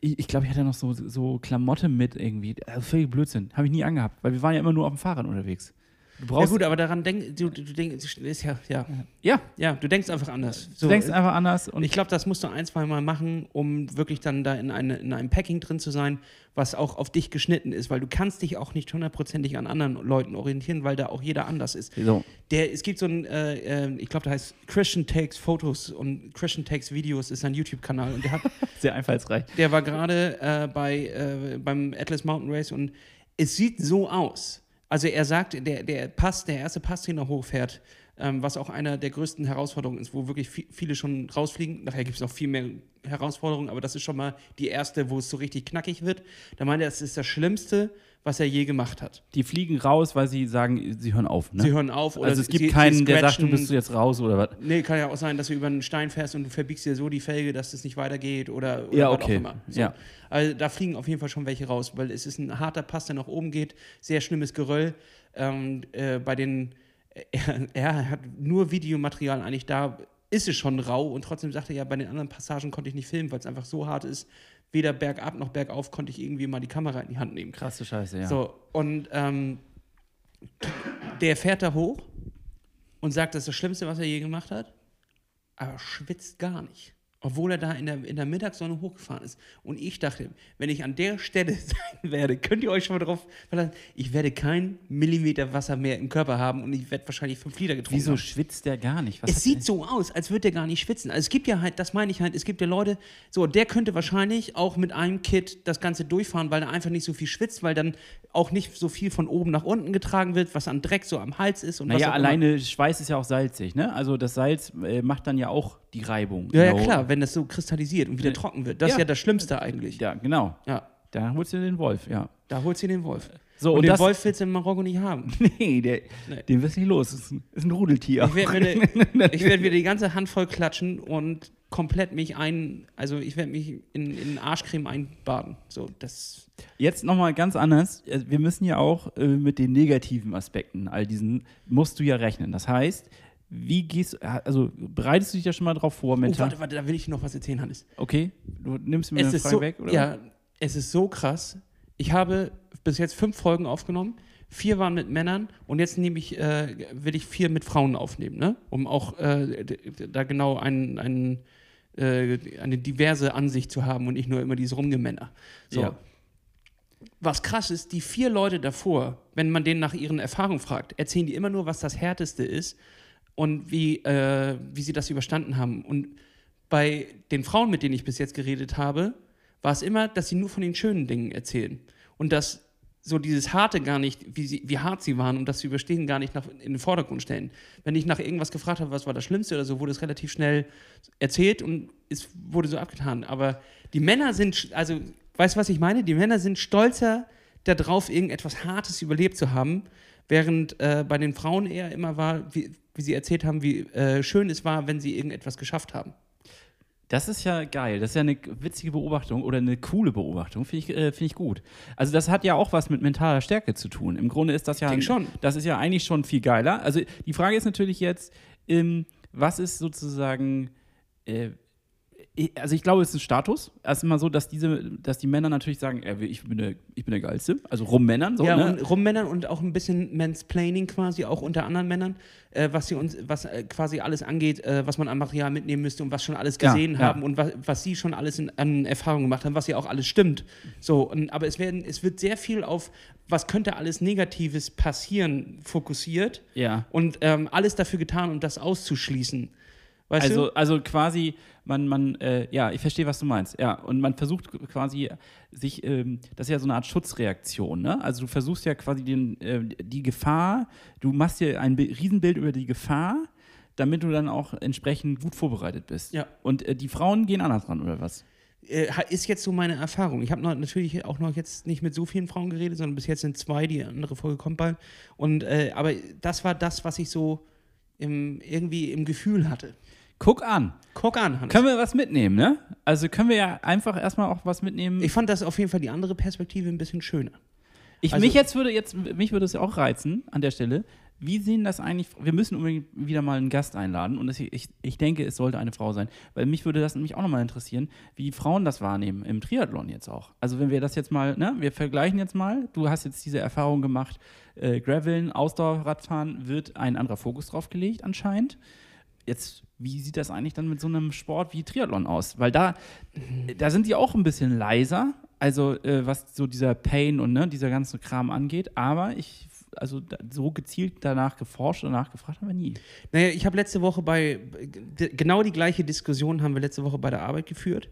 ich, glaube, ich hatte noch so, so Klamotte mit irgendwie. Also, völlig Blödsinn. Habe ich nie angehabt, weil wir waren ja immer nur auf dem Fahrrad unterwegs. Du Ja brauchst. gut, aber daran denk, du, du, denkst, ist ja, ja, ja, ja, du denkst einfach anders. du denkst einfach anders und ich glaube, das musst du ein, zwei Mal machen, um wirklich dann da in, eine, in einem Packing drin zu sein, was auch auf dich geschnitten ist, weil du kannst dich auch nicht hundertprozentig an anderen Leuten orientieren, weil da auch jeder anders ist. so. Der, es gibt so ein, äh, äh, ich glaube, der heißt Christian Takes Photos und Christian Takes Videos ist ein YouTube-Kanal und der hat Sehr einfallsreich. der war gerade äh, bei, äh, beim Atlas Mountain Race und es sieht so aus. Also er sagt, der, der Pass, der erste Pass, den er hochfährt, ähm, was auch einer der größten Herausforderungen ist, wo wirklich vi- viele schon rausfliegen. Nachher gibt es noch viel mehr Herausforderungen, aber das ist schon mal die erste, wo es so richtig knackig wird. Da meint er, es ist das Schlimmste, was er je gemacht hat. Die fliegen raus, weil sie sagen, sie hören auf. Ne? Sie hören auf oder also es gibt sie, keinen, sie der sagt, du bist jetzt raus oder was. Nee, kann ja auch sein, dass du über einen Stein fährst und du verbiegst dir so die Felge, dass es nicht weitergeht oder, oder Ja, was okay. auch immer. So. Ja. Also da fliegen auf jeden Fall schon welche raus, weil es ist ein harter Pass, der nach oben geht, sehr schlimmes Geröll. Ähm, äh, bei den, er, er hat nur Videomaterial eigentlich da, ist es schon rau und trotzdem sagte er ja, bei den anderen Passagen konnte ich nicht filmen, weil es einfach so hart ist. Weder bergab noch bergauf konnte ich irgendwie mal die Kamera in die Hand nehmen. Krasse Scheiße, ja. So, und ähm, der fährt da hoch und sagt, das ist das Schlimmste, was er je gemacht hat, aber schwitzt gar nicht. Obwohl er da in der, in der Mittagssonne hochgefahren ist. Und ich dachte, wenn ich an der Stelle sein werde, könnt ihr euch schon mal drauf verlassen, ich werde keinen Millimeter Wasser mehr im Körper haben und ich werde wahrscheinlich fünf Liter getrunken Wieso haben. schwitzt der gar nicht? Was Es sieht so aus, als würde der gar nicht schwitzen. Also es gibt ja halt, das meine ich halt, es gibt ja Leute, so, der könnte wahrscheinlich auch mit einem Kit das Ganze durchfahren, weil er einfach nicht so viel schwitzt, weil dann auch nicht so viel von oben nach unten getragen wird, was an Dreck so am Hals ist und Naja, alleine Schweiß ist ja auch salzig, ne? Also das Salz äh, macht dann ja auch die Reibung. Ja, ja, Genau. klar, wenn das so kristallisiert und wieder Ja. trocken wird. Das ist Ja. ja das Schlimmste eigentlich. Ja, genau. Ja, Da holst du den Wolf, ja. da holst du den Wolf. So, und, und den Wolf willst du in Marokko nicht haben. Nee, der, den wirst du nicht los. Das ist ein, ist ein Rudeltier. Ich werde mir, werd mir die ganze Hand voll klatschen und komplett mich ein, also ich werde mich in, in Arschcreme einbaden. So, das. Jetzt nochmal ganz anders. Äh, Wir müssen ja auch äh, mit den negativen Aspekten, all diesen, musst du ja rechnen. Das heißt, wie gehst also bereitest du dich ja schon mal drauf vor, Oh, mental? warte, warte, da will ich noch was erzählen, Hannes. Okay, du nimmst mir Es eine Frage so, weg, oder? ja, es ist so krass. Ich habe bis jetzt fünf Folgen aufgenommen. Vier waren mit Männern und jetzt nehme ich, äh, will ich vier mit Frauen aufnehmen, ne? Um auch äh, da genau ein, ein, äh, eine diverse Ansicht zu haben und nicht nur immer dieses Rumgemänner. So. Ja. Was krass ist, die vier Leute davor, wenn man denen nach ihren Erfahrungen fragt, erzählen die immer nur, was das Härteste ist und wie, äh, wie sie das überstanden haben. Und bei den Frauen, mit denen ich bis jetzt geredet habe, war es immer, dass sie nur von den schönen Dingen erzählen. Und dass so dieses Harte gar nicht, wie, sie, wie hart sie waren und das überstehen, gar nicht nach, in den Vordergrund stellen. Wenn ich nach irgendwas gefragt habe, was war das Schlimmste oder so, wurde es relativ schnell erzählt und es wurde so abgetan. Aber die Männer sind, also, weißt du, was ich meine? Die Männer sind stolzer darauf, irgendetwas Hartes überlebt zu haben, während äh, bei den Frauen eher immer war, wie, wie sie erzählt haben, wie äh, schön es war, wenn sie irgendetwas geschafft haben. Das ist ja geil. Das ist ja eine witzige Beobachtung oder eine coole Beobachtung. Finde ich, äh, find ich gut. Also, das hat ja auch was mit mentaler Stärke zu tun. Im Grunde ist das ja. Denk schon. Das ist ja eigentlich schon viel geiler. Also, die Frage ist natürlich jetzt, ähm, was ist sozusagen. Äh, also ich glaube, es ist ein Status. Erstmal so, dass diese, dass die Männer natürlich sagen, ich bin der, ich bin der Geilste. Also rummännern. So, ja, ne? und Rummännern und auch ein bisschen Mansplaining quasi, auch unter anderen Männern, äh, was sie uns, was äh, quasi alles angeht, äh, was man an Material mitnehmen müsste und was schon alles Ja, gesehen ja. haben und was, was sie schon alles in, an Erfahrungen gemacht haben, was ja auch alles stimmt. So, und, aber es werden, es wird sehr viel auf, was könnte alles Negatives passieren, fokussiert ja. und ähm, alles dafür getan, um das auszuschließen. Weißt Also, du? also quasi, man, man, äh, ja, ich verstehe, was du meinst. Ja, und man versucht quasi sich, ähm, das ist ja so eine Art Schutzreaktion, ne? Also du versuchst ja quasi den, äh, die Gefahr, du machst dir ein Bi- Riesenbild über die Gefahr, damit du dann auch entsprechend gut vorbereitet bist. Ja. Und äh, die Frauen gehen anders dran, oder was? äh, ist jetzt so meine Erfahrung. Ich habe natürlich auch noch jetzt nicht mit so vielen Frauen geredet, sondern bis jetzt sind zwei, die andere Folge kommt bald. Und, äh, aber das war das, was ich so im, irgendwie im Gefühl hatte. Guck an. Guck an, Hannes. Können wir was mitnehmen, ne? Also können wir ja einfach erstmal auch was mitnehmen. Ich fand das auf jeden Fall die andere Perspektive ein bisschen schöner. Ich, Also- mich jetzt würde jetzt, mich würde es ja auch reizen an der Stelle. Wie sehen das eigentlich? Wir müssen unbedingt wieder mal einen Gast einladen und es, ich, ich denke, es sollte eine Frau sein, weil mich würde das nämlich auch nochmal interessieren, wie Frauen das wahrnehmen im Triathlon jetzt auch. Also wenn wir das jetzt mal, ne, wir vergleichen jetzt mal. Du hast jetzt diese Erfahrung gemacht, äh, Graveln, Ausdauerradfahren wird ein anderer Fokus drauf gelegt anscheinend. Jetzt, wie sieht das eigentlich dann mit so einem Sport wie Triathlon aus? Weil da, da sind die auch ein bisschen leiser, also äh, was so dieser Pain und ne, dieser ganze Kram angeht. Aber ich, also so gezielt danach geforscht und nachgefragt haben wir nie. Naja, ich habe letzte Woche bei, genau die gleiche Diskussion haben wir letzte Woche bei der Arbeit geführt.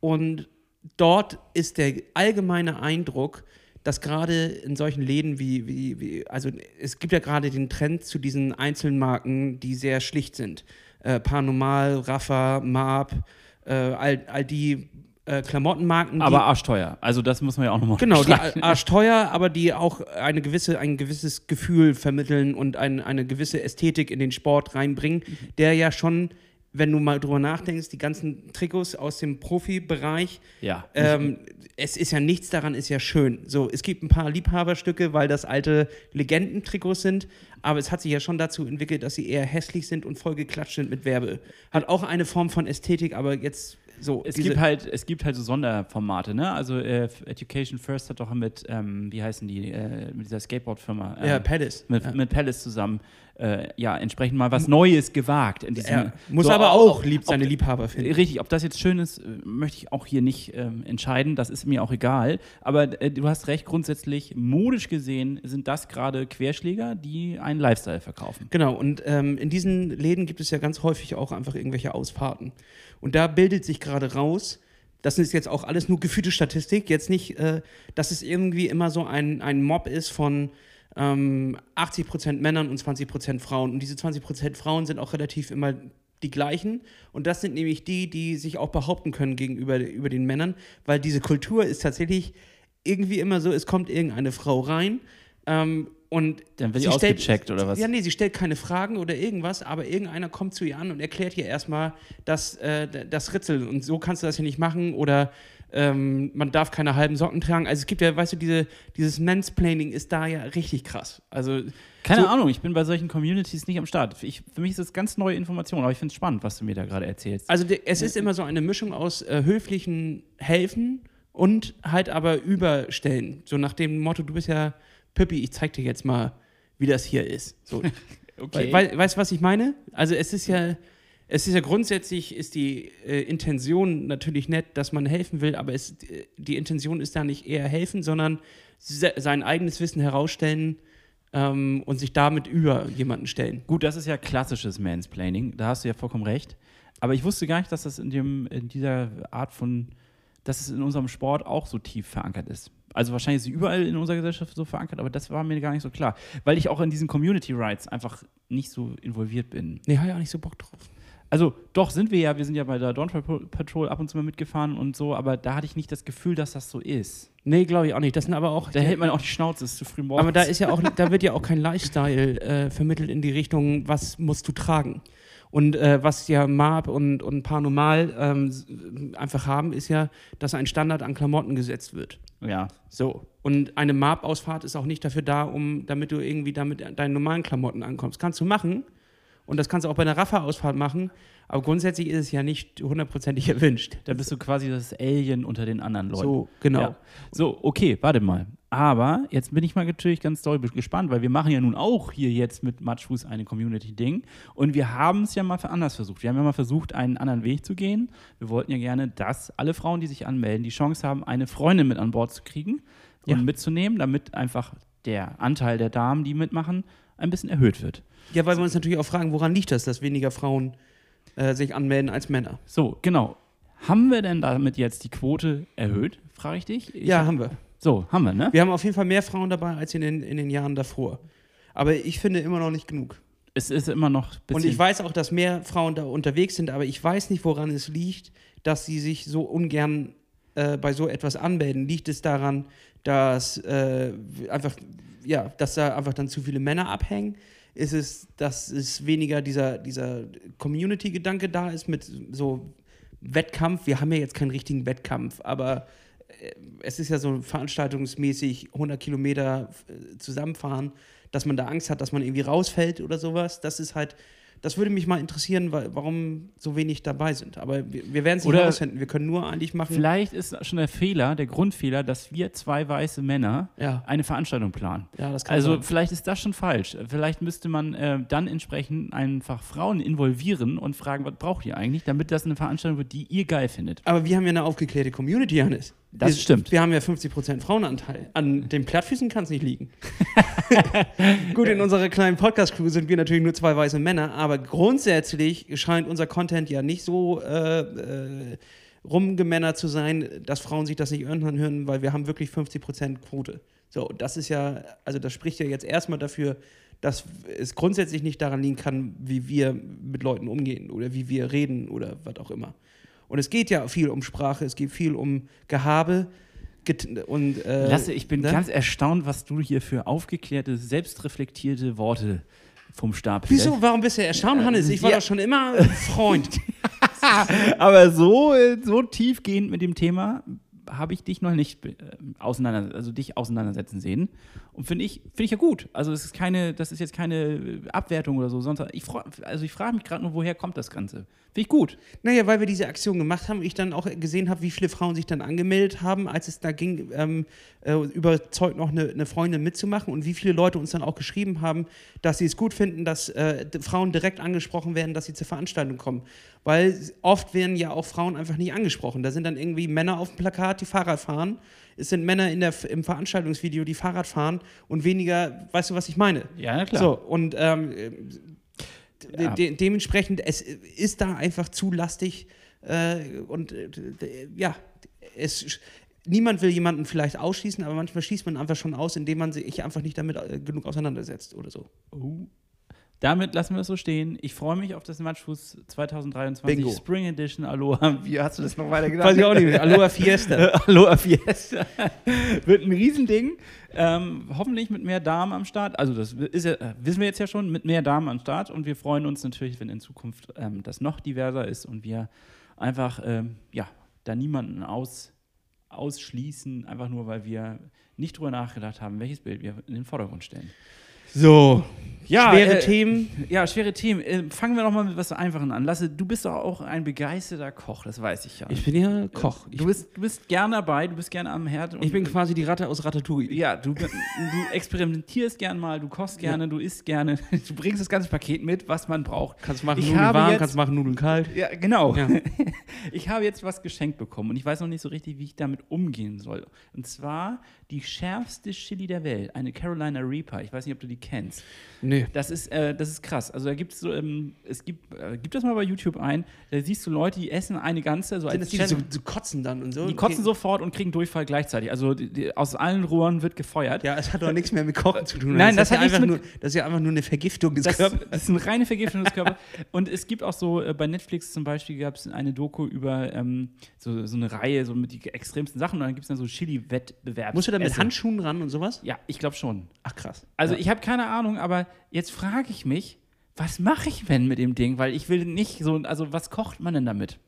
Und dort ist der allgemeine Eindruck, dass gerade in solchen Läden wie, wie, wie, also es gibt ja gerade den Trend zu diesen Einzelmarken, die sehr schlicht sind. Äh, Paranormal, Rafa, Marp, äh, all, all die äh, Klamottenmarken. Aber arschteuer. Also das muss man ja auch nochmal Genau, die arschteuer, aber die auch eine gewisse, ein gewisses Gefühl vermitteln und ein, eine gewisse Ästhetik in den Sport reinbringen, der ja schon, wenn du mal drüber nachdenkst, die ganzen Trikots aus dem Profibereich, Ja. ähm, es ist ja nichts daran, ist ja schön. So, es gibt ein paar Liebhaberstücke, weil das alte Legendentrikots sind, aber es hat sich ja schon dazu entwickelt, dass sie eher hässlich sind und voll geklatscht sind mit Werbe. Hat auch eine Form von Ästhetik, aber jetzt so. Es gibt halt, es gibt halt so Sonderformate, ne? Also äh, Education First hat doch mit, ähm, wie heißen die, äh, mit dieser Skateboard-Firma, äh, ja, Palace. mit, ja. mit Palace zusammen, äh, ja, entsprechend mal was Neues gewagt. In diesem, Er muss so, aber ob- auch lieb ob- seine Liebhaber finden. Richtig, ob das jetzt schön ist, äh, möchte ich auch hier nicht ähm, entscheiden. Das ist mir auch egal. Aber äh, du hast recht, grundsätzlich, modisch gesehen sind das gerade Querschläger, die einen Lifestyle verkaufen. Genau, und ähm, in diesen Läden gibt es ja ganz häufig auch einfach irgendwelche Ausfahrten. Und da bildet sich gerade raus, das ist jetzt auch alles nur gefühlte Statistik, jetzt nicht, äh, dass es irgendwie immer so ein, ein Mob ist von ähm, 80% Männern und 20% Frauen. Und diese 20% Frauen sind auch relativ immer die gleichen. Und das sind nämlich die, die sich auch behaupten können gegenüber über den Männern, weil diese Kultur ist tatsächlich irgendwie immer so, es kommt irgendeine Frau rein ähm, und Dann wird sie die stellt- ausgecheckt oder was? Ja, nee, sie stellt keine Fragen oder irgendwas, aber irgendeiner kommt zu ihr an und erklärt ihr erstmal das, äh, das Ritzel und so kannst du das ja nicht machen oder ähm, man darf keine halben Socken tragen. Also es gibt ja, weißt du, diese, dieses Mansplaining ist da ja richtig krass. Also Keine so, Ahnung, ich bin bei solchen Communities nicht am Start. Ich, für mich ist das ganz neue Information, aber ich finde es spannend, was du mir da gerade erzählst. Also es ist immer so eine Mischung aus äh, höflichen Helfen und halt aber Überstellen. So nach dem Motto, du bist ja Pippi, ich zeig dir jetzt mal, wie das hier ist. So. Okay. We weißt du, was ich meine? Also es ist ja, es ist ja grundsätzlich ist die äh, Intention natürlich nett, dass man helfen will, aber es, äh, die Intention ist da nicht eher helfen, sondern se sein eigenes Wissen herausstellen ähm, und sich damit über jemanden stellen. Gut, das ist ja klassisches Mansplaining, da hast du ja vollkommen recht. Aber ich wusste gar nicht, dass das in, dem, in dieser Art von, dass es in unserem Sport auch so tief verankert ist. Also wahrscheinlich ist es überall in unserer Gesellschaft so verankert, aber das war mir gar nicht so klar. Weil ich auch in diesen Community Rights einfach nicht so involviert bin. Nee, habe ich auch nicht so Bock drauf. Also doch sind wir ja, wir sind ja bei der Dawn Patrol ab und zu mal mitgefahren und so, aber da hatte ich nicht das Gefühl, dass das so ist. Nee, glaube ich auch nicht. Das sind aber auch. Da hält man auch die Schnauze, ist zu früh morgens. aber da ist ja auch, da wird ja auch kein Lifestyle äh, vermittelt in die Richtung, was musst du tragen. Und äh, was ja Marb und, und Paranormal ähm, einfach haben, ist ja, dass ein Standard an Klamotten gesetzt wird. ja, So. Und eine Marb-Ausfahrt ist auch nicht dafür da, um, damit du irgendwie damit deinen normalen Klamotten ankommst. Kannst du machen. Und das kannst du auch bei einer Raffa-Ausfahrt machen. Aber grundsätzlich ist es ja nicht hundertprozentig erwünscht. da bist du quasi das Alien unter den anderen Leuten. So, genau. Ja. So, okay, warte mal. Aber jetzt bin ich mal natürlich ganz doll gespannt, weil wir machen ja nun auch hier jetzt mit Matschfuß eine Community-Ding. Und wir haben es ja mal anders versucht. Wir haben ja mal versucht, einen anderen Weg zu gehen. Wir wollten ja gerne, dass alle Frauen, die sich anmelden, die Chance haben, eine Freundin mit an Bord zu kriegen und Ja. mitzunehmen, damit einfach der Anteil der Damen, die mitmachen, ein bisschen erhöht wird. Ja, weil wir uns natürlich auch fragen, woran liegt das, dass weniger Frauen äh, sich anmelden als Männer? So, genau. Haben wir denn damit jetzt die Quote erhöht, frage ich dich? Ich ja, haben wir. So, haben wir, ne? Wir haben auf jeden Fall mehr Frauen dabei als in den, in den Jahren davor. Aber ich finde immer noch nicht genug. Es ist immer noch bisschen Und ich weiß auch, dass mehr Frauen da unterwegs sind, aber ich weiß nicht, woran es liegt, dass sie sich so ungern äh, bei so etwas anmelden. Liegt es daran, dass äh, einfach, ja, dass da einfach dann zu viele Männer abhängen? Ist es, dass es weniger dieser, dieser Community-Gedanke da ist mit so Wettkampf? Wir haben ja jetzt keinen richtigen Wettkampf, aber äh, es ist ja so veranstaltungsmäßig 100 Kilometer äh, zusammenfahren, dass man da Angst hat, dass man irgendwie rausfällt oder sowas. Das ist halt, das würde mich mal interessieren, warum so wenig dabei sind. Aber wir, wir werden es nicht herausfinden. Wir können nur eigentlich machen. Vielleicht ist schon der Fehler, der Grundfehler, dass wir zwei weiße Männer Ja. eine Veranstaltung planen. Ja, das kann Also sein. vielleicht ist das schon falsch. Vielleicht müsste man äh, dann entsprechend einfach Frauen involvieren und fragen, was braucht ihr eigentlich, damit das eine Veranstaltung wird, die ihr geil findet. Aber wir haben ja eine aufgeklärte Community, Hannes. Das wir, stimmt. Wir haben ja 50% Frauenanteil. An den Plattfüßen kann es nicht liegen. Gut, in unserer kleinen Podcast-Crew sind wir natürlich nur zwei weiße Männer, aber grundsätzlich scheint unser Content ja nicht so äh, äh, rumgemännert zu sein, dass Frauen sich das nicht irgendwann hören, weil wir haben wirklich 50% Quote. So, das ist ja, also das spricht ja jetzt erstmal dafür, dass es grundsätzlich nicht daran liegen kann, wie wir mit Leuten umgehen oder wie wir reden oder was auch immer. Und es geht ja viel um Sprache, es geht viel um Gehabe. Und, äh, Lasse, ich bin ne? ganz erstaunt, was du hier für aufgeklärte, selbstreflektierte Worte vom Stab Wieso? lässt. Warum bist du erstaunt, Hannes? Ich war ja. doch schon immer Freund. Aber so, äh, so tiefgehend mit dem Thema habe ich dich noch nicht äh, auseinander, also dich auseinandersetzen sehen. Und finde ich, finde ich ja gut. Also es ist keine, das ist jetzt keine Abwertung oder so, sonst ich freu, also ich frage mich gerade nur, woher kommt das Ganze? Finde ich gut. Naja, weil wir diese Aktion gemacht haben, ich dann auch gesehen habe, wie viele Frauen sich dann angemeldet haben, als es da ging, ähm, äh, überzeugt noch eine, eine Freundin mitzumachen und wie viele Leute uns dann auch geschrieben haben, dass sie es gut finden, dass äh, Frauen direkt angesprochen werden, dass sie zur Veranstaltung kommen. Weil oft werden ja auch Frauen einfach nicht angesprochen. Da sind dann irgendwie Männer auf dem Plakat, die Fahrrad fahren. Es sind Männer in der, im Veranstaltungsvideo, die Fahrrad fahren und weniger, weißt du, was ich meine? Ja, klar. So, und ähm, de de dementsprechend, es ist da einfach zu lastig äh, und äh, ja, es, niemand will jemanden vielleicht ausschließen, aber manchmal schließt man einfach schon aus, indem man sich einfach nicht damit äh, genug auseinandersetzt oder so. Damit lassen wir es so stehen. Ich freue mich auf das Matchfuß 2023 Bingo. Spring Edition Aloha. Wie hast du das noch weiter gedacht? Weiß ich auch nicht mehr. Aloha Fiesta. Aloha Fiesta. Wird ein Riesending. Ähm, hoffentlich mit mehr Damen am Start. Also, das ist ja, äh, wissen wir jetzt ja schon, mit mehr Damen am Start. Und wir freuen uns natürlich, wenn in Zukunft ähm, das noch diverser ist und wir einfach, ähm, ja, da niemanden aus, ausschließen, einfach nur, weil wir nicht drüber nachgedacht haben, welches Bild wir in den Vordergrund stellen. So, Ja, schwere äh, Themen. Ja, schwere Themen. Äh, fangen wir doch mal mit was Einfachen an. Lasse, du bist doch auch ein begeisterter Koch, das weiß ich ja. Ich bin ja Koch. Ich, du, bist, du bist gerne dabei, du bist gerne am Herd. und- ich bin quasi die Ratte aus Ratatouille. ja, du, du experimentierst gern mal, du kochst gerne, du isst gerne, du bringst das ganze Paket mit, was man braucht. Kannst machen Ich Nudeln warm, jetzt- kannst machen Nudeln kalt. Ja, genau. Ja. Ich habe jetzt was geschenkt bekommen und ich weiß noch nicht so richtig, wie ich damit umgehen soll. Und zwar die schärfste Chili der Welt, eine Carolina Reaper. Ich weiß nicht, ob du die kennst. Nee. Das ist, äh, das ist krass. Also da gibt es so, ähm, es gibt, äh, gib das mal bei YouTube ein, da siehst du Leute, die essen eine ganze, so Sind als das die, so, so kotzen dann und so? Die kotzen Okay. sofort und kriegen Durchfall gleichzeitig. Also die, die, aus allen Rohren wird gefeuert. Ja, es hat doch nichts mehr mit Kochen zu tun. Nein, das ist ja hat nichts einfach mit- nur, Das ist ja einfach nur eine Vergiftung des Das, Körpers. das ist eine reine Vergiftung des Körpers. Und es gibt auch so, äh, bei Netflix zum Beispiel gab es eine Doku über ähm, so, so eine Reihe, so mit die extremsten Sachen. Und dann gibt es dann so Chili-Wettbewerbe. Musst du da mit. Handschuhen ran und sowas? Ja, ich glaube schon. Ach krass. Also ja. ich habe keine Ahnung, aber jetzt frage ich mich, was mache ich denn mit dem Ding? Weil ich will nicht so, also was kocht man denn damit?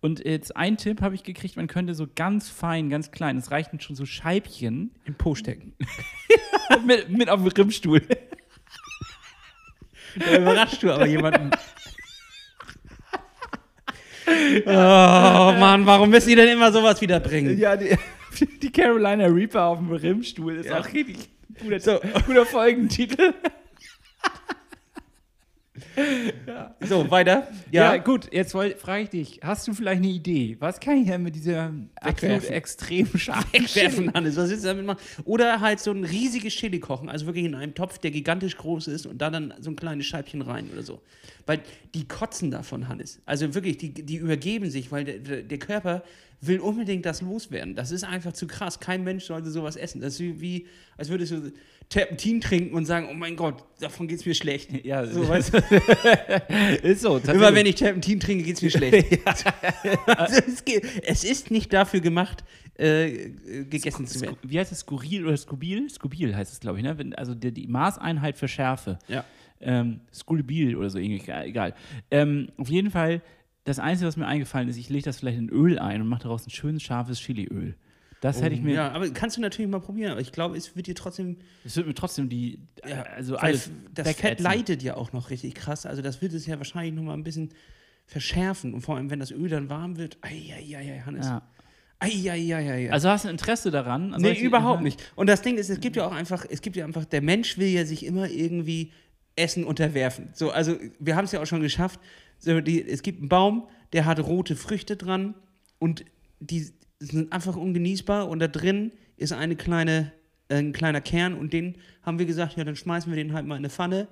Und jetzt ein Tipp habe ich gekriegt, man könnte so ganz fein, ganz klein, es reichen schon so Scheibchen im Po stecken. mit, mit auf dem Rimmstuhl. Da überraschst du aber jemanden. oh Mann, warum müssen die denn immer sowas wieder bringen? Ja, die, die Carolina Reaper auf dem Rimmstuhl ist Ja. auch richtig guter, guter Folgentitel. So, weiter. Ja, Ja, gut, jetzt frage ich dich, hast du vielleicht eine Idee? Was kann ich denn mit dieser absolut extrem scharfen Hannes. Was du damit machen? Oder halt so ein riesiges Chili kochen, also wirklich in einem Topf, der gigantisch groß ist und da dann so ein kleines Scheibchen rein oder so. Weil die kotzen davon, Hannes. Also wirklich, die, die übergeben sich, weil der der Körper will unbedingt das loswerden. Das ist einfach zu krass. Kein Mensch sollte sowas essen. Das ist wie, als würdest du Terpentin trinken und sagen, oh mein Gott, davon geht's mir schlecht. Ja, So, weißt du? ist so. Immer wenn ich Terpentin trinke, geht's mir schlecht. also, es, geht, es ist nicht dafür gemacht, äh, gegessen zu werden. Wie heißt es? Skurril oder Skubil? Skubil heißt es, glaube ich, ne? Wenn, also die, die Maßeinheit für Schärfe. Ja. Ähm, Skulbil oder so, egal. Ähm, auf jeden Fall, das Einzige, was mir eingefallen ist, ich lege das vielleicht in Öl ein und mache daraus ein schönes, scharfes Chiliöl. Das hätte ich mir. Ja, aber kannst du natürlich mal probieren. Aber ich glaube, es wird dir trotzdem. Es wird mir trotzdem die. Ja, also alles. das Fett leitet ja auch noch richtig krass. Also, das wird es ja wahrscheinlich noch mal ein bisschen verschärfen. Und vor allem, wenn das Öl dann warm wird. Eieiei, Hannes. Ja. Eieiei. Also hast du Interesse daran? Also nee, überhaupt nicht. Und das Ding ist, es gibt ja auch einfach, es gibt ja einfach, der Mensch will ja sich immer irgendwie Essen unterwerfen. So, also wir haben es ja auch schon geschafft. So, die, es gibt einen Baum, der hat rote Früchte dran und die sind einfach ungenießbar und da drin ist eine kleine, äh, ein kleiner Kern und den haben wir gesagt, ja, dann schmeißen wir den halt mal in eine Pfanne,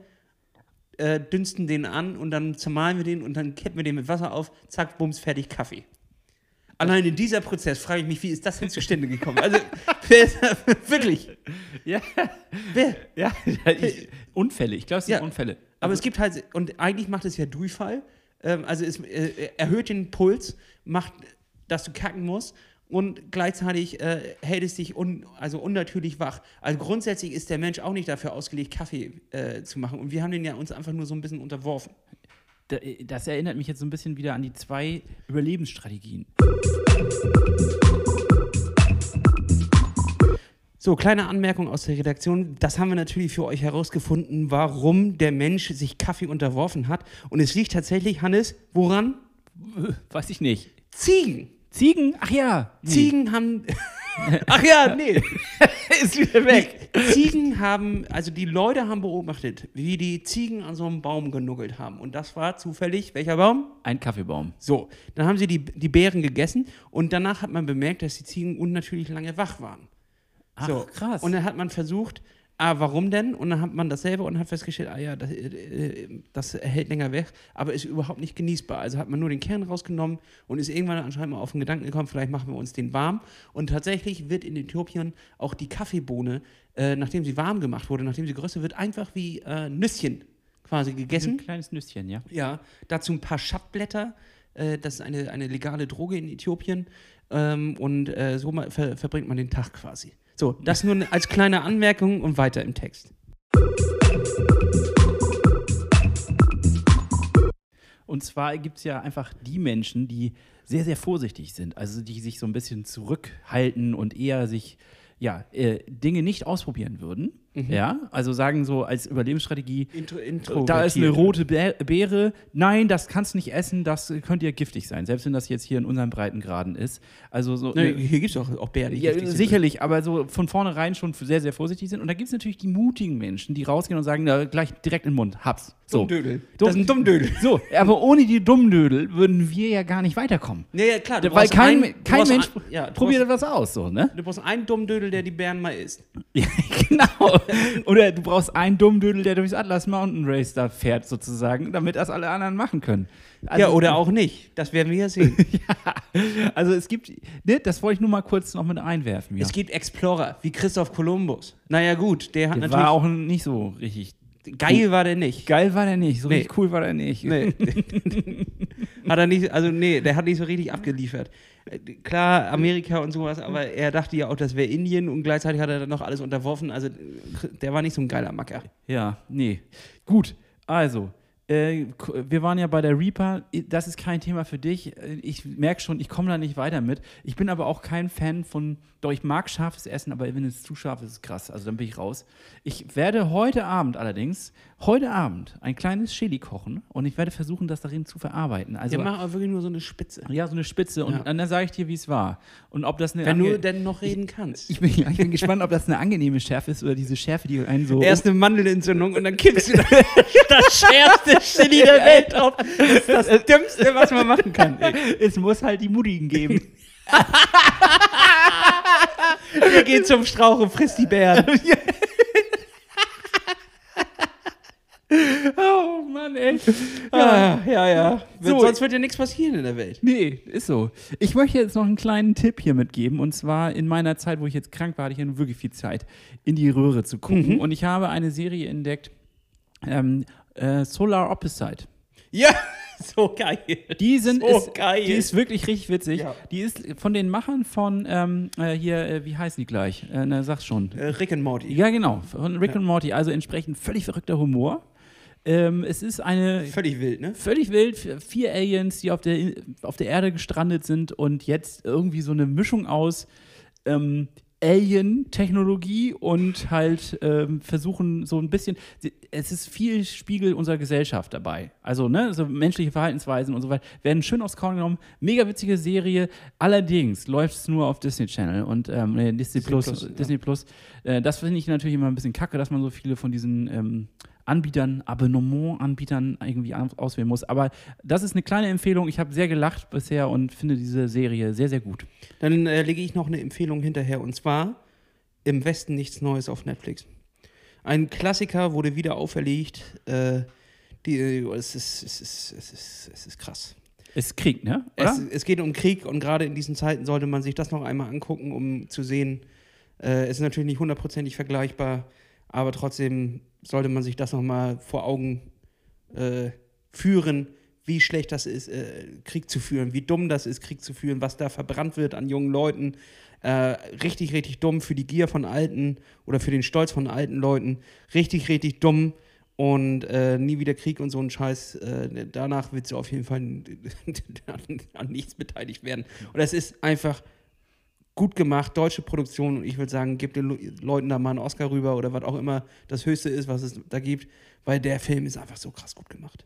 äh, dünsten den an und dann zermahlen wir den und dann kippen wir den mit Wasser auf, zack, bums, fertig, Kaffee. Allein in dieser Prozess frage ich mich, wie ist das denn zustande gekommen? Also, wer ist, wirklich, Ja, wer? ja ich, Unfälle. Ich glaube, es sind Ja. Unfälle. Aber es gibt halt, und eigentlich macht es ja Durchfall. Ähm, also es äh, erhöht den Puls, macht, dass du kacken musst und gleichzeitig äh, hält es dich un, also unnatürlich wach. Also grundsätzlich ist der Mensch auch nicht dafür ausgelegt, Kaffee äh, zu machen. Und wir haben den ja uns einfach nur so ein bisschen unterworfen. Da- Das erinnert mich jetzt so ein bisschen wieder an die zwei Überlebensstrategien. So, kleine Anmerkung aus der Redaktion. Das haben wir natürlich für euch herausgefunden, warum der Mensch sich Kaffee unterworfen hat. Und es liegt tatsächlich, Hannes, woran? Weiß ich nicht. Ziegen. Ziegen? Ach ja. Ziegen haben. Ach ja, nee. ist wieder weg. Ziegen haben, also die Leute haben beobachtet, wie die Ziegen an so einem Baum genuggelt haben. Und das war zufällig, welcher Baum? Ein Kaffeebaum. So, dann haben sie die, die Beeren gegessen und danach hat man bemerkt, dass die Ziegen unnatürlich lange wach waren. Ach, so. krass. Und dann hat man versucht, ah, warum denn? Und dann hat man dasselbe und hat festgestellt, ah ja, das, äh, das hält länger weg, aber ist überhaupt nicht genießbar. Also hat man nur den Kern rausgenommen und ist irgendwann anscheinend mal auf den Gedanken gekommen, vielleicht machen wir uns den warm. Und tatsächlich wird in Äthiopien auch die Kaffeebohne, äh, nachdem sie warm gemacht wurde, nachdem sie geröstet wird, einfach wie äh, Nüsschen quasi Ein gegessen. kleines Nüsschen, ja. Ja, dazu ein paar Schattblätter. Äh, das ist eine, eine legale Droge in Äthiopien. Ähm, und äh, so ver verbringt man den Tag quasi. So, das nur als kleine Anmerkung und weiter im Text. Und zwar gibt es ja einfach die Menschen, die sehr, sehr vorsichtig sind. Also die sich so ein bisschen zurückhalten und eher sich ja, äh, Dinge nicht ausprobieren würden. Ja, also sagen so als Überlebensstrategie, Intro, Intro da ist eine rote Beere. Nein, das kannst du nicht essen, das könnte ja giftig sein, selbst wenn das jetzt hier in unseren Breitengraden ist. Also so. Ne, hier gibt es auch, auch Bären, die Ja, giftig sind. sicherlich, aber so von vornherein schon sehr, sehr vorsichtig sind. Und da gibt es natürlich die mutigen Menschen, die rausgehen und sagen, na, gleich direkt in den Mund, hab's. So. Dummdödel. Dumm- Das ist ein Dummdödel. So, aber ohne die Dummdödel würden wir ja gar nicht weiterkommen. Ja, ja, klar. Weil kein, du kein Mensch ein- ja, probiert etwas aus, so, ne? Du brauchst einen Dummdödel, der die Bären mal isst. Ja, genau. Oder du brauchst einen Dummdödel, der durchs Atlas Mountain Race da fährt, sozusagen, damit das alle anderen machen können. Also, ja, oder auch nicht. Das werden wir ja sehen. Also es gibt, ne, das wollte ich nur mal kurz noch mit einwerfen. Ja. Es gibt Explorer, wie Christoph Kolumbus. Naja, gut, der hat Der natürlich. war auch nicht so richtig. geil war der nicht. Geil war der nicht, so Nee. richtig cool war der nicht. Nee. hat er nicht, also nee, der hat nicht so richtig abgeliefert. Klar, Amerika und sowas, aber er dachte ja auch, das wäre Indien und gleichzeitig hat er dann noch alles unterworfen. Also der war nicht so ein geiler Macker. Ja, nee. Gut, also, äh, wir waren ja bei der Reaper. Das ist kein Thema für dich. Ich merke schon, ich komme da nicht weiter mit. Ich bin aber auch kein Fan von, doch ich mag scharfes Essen, aber wenn es zu scharf ist, ist es krass. Also dann bin ich raus. Ich werde heute Abend allerdings, heute Abend, ein kleines Chili kochen und ich werde versuchen, das darin zu verarbeiten. Also, Der macht aber wirklich nur so eine Spitze. ja, so eine Spitze und Ja. dann sage ich dir, wie es war. Und ob das eine Wenn du denn noch reden kannst. ich bin, ich bin gespannt, ob das eine angenehme Schärfe ist oder diese Schärfe, die einen so. Erst eine Mandelentzündung und dann kippst du das, schärfste Chili der Welt drauf. Das ist das Dümmste, was man machen kann. es muss halt die Mutigen geben. Der geht zum Strauch und frisst die Bären. oh Mann, ey. Ah, ja, ja. So. Sonst wird ja nichts passieren in der Welt. Nee, ist so. Ich möchte jetzt noch einen kleinen Tipp hier mitgeben. Und zwar in meiner Zeit, wo ich jetzt krank war, hatte ich ja nun wirklich viel Zeit, in die Röhre zu gucken. Und ich habe eine Serie entdeckt, ähm, äh, Solar Opposite. Ja, so geil. Die sind So ist, geil. Die ist wirklich richtig witzig. Ja. Die ist von den Machern von ähm, äh, hier, äh, wie heißen die gleich? Äh, na, sag's schon. Äh, Rick and Morty. Ja, genau. Von Rick und Morty. Also entsprechend völlig verrückter Humor. Ähm, es ist eine Völlig wild, ne? völlig wild. Vier Aliens, die auf der, auf der Erde gestrandet sind und jetzt irgendwie so eine Mischung aus ähm, Alien-Technologie und halt ähm, versuchen so ein bisschen, es ist viel Spiegel unserer Gesellschaft dabei. Also, ne, so menschliche Verhaltensweisen und so weiter werden schön aufs Korn genommen. Mega witzige Serie. Allerdings läuft es nur auf Disney Channel und ähm, Disney, Plus. Plus, ja. Disney Plus. Äh, das finde ich natürlich immer ein bisschen kacke, dass man so viele von diesen ähm, Anbietern, Abonnement-Anbietern irgendwie auswählen muss. Aber das ist eine kleine Empfehlung. Ich habe sehr gelacht bisher und finde diese Serie sehr, sehr gut. Dann äh, lege ich noch eine Empfehlung hinterher und zwar Im Westen nichts Neues auf Netflix. Ein Klassiker wurde wieder auferlegt. Äh, die, äh, es, ist, es, ist, es, ist, es ist krass. Ist Krieg, ne? Es, es geht um Krieg und gerade in diesen Zeiten sollte man sich das noch einmal angucken, um zu sehen. Äh, es ist natürlich nicht hundertprozentig vergleichbar, aber trotzdem sollte man sich das noch mal vor Augen äh, führen, wie schlecht das ist, äh, Krieg zu führen, wie dumm das ist, Krieg zu führen, was da verbrannt wird an jungen Leuten. Äh, richtig, richtig dumm für die Gier von Alten oder für den Stolz von alten Leuten. Richtig, richtig dumm und äh, nie wieder Krieg und so ein Scheiß. Äh, danach wird sie auf jeden Fall an, an nichts beteiligt werden. Und es ist einfach gut gemacht, deutsche Produktion und ich würde sagen, gebt den Le- Leuten da mal einen Oscar rüber oder was auch immer das Höchste ist, was es da gibt, weil der Film ist einfach so krass gut gemacht.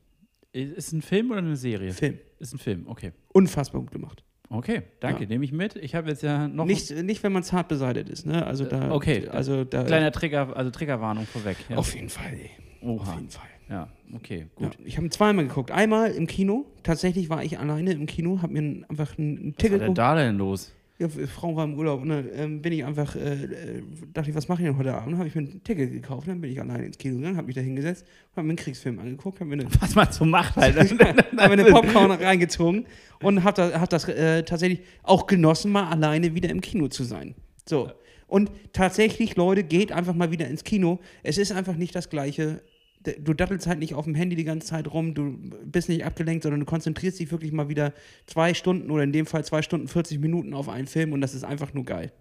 Ist ein Film oder eine Serie? Film. Ist ein Film, okay. Unfassbar gut gemacht. Okay, danke, Ja. nehme ich mit. Ich habe jetzt ja noch Nicht, nicht wenn man zart beseitigt ist, ne? Also da. okay. Also da. ein kleiner Trigger, also Triggerwarnung vorweg. Ja. Auf jeden Fall, ey. Auf Oha. jeden Fall. Ja, okay, Ja, gut. ich habe ihn zweimal geguckt. Einmal im Kino. Tatsächlich war ich alleine im Kino, habe mir einfach Was Ticket war denn da denn los? Ja, die Frau war im Urlaub und dann ähm, bin ich einfach, äh, äh, dachte ich, was mache ich denn heute Abend? Habe ich mir ein Ticket gekauft, dann bin ich alleine ins Kino gegangen, habe mich da hingesetzt, habe mir einen Kriegsfilm angeguckt, habe mir eine, Was man so macht halt. hab mir eine Popcorn reingezogen und habe das, hab das äh, tatsächlich auch genossen, mal alleine wieder im Kino zu sein. So. Und tatsächlich, Leute, geht einfach mal wieder ins Kino. Es ist einfach nicht das Gleiche. Du dattelst halt nicht auf dem Handy die ganze Zeit rum, du bist nicht abgelenkt, sondern du konzentrierst dich wirklich mal wieder zwei Stunden oder in dem Fall zwei Stunden 40 Minuten auf einen Film und das ist einfach nur geil.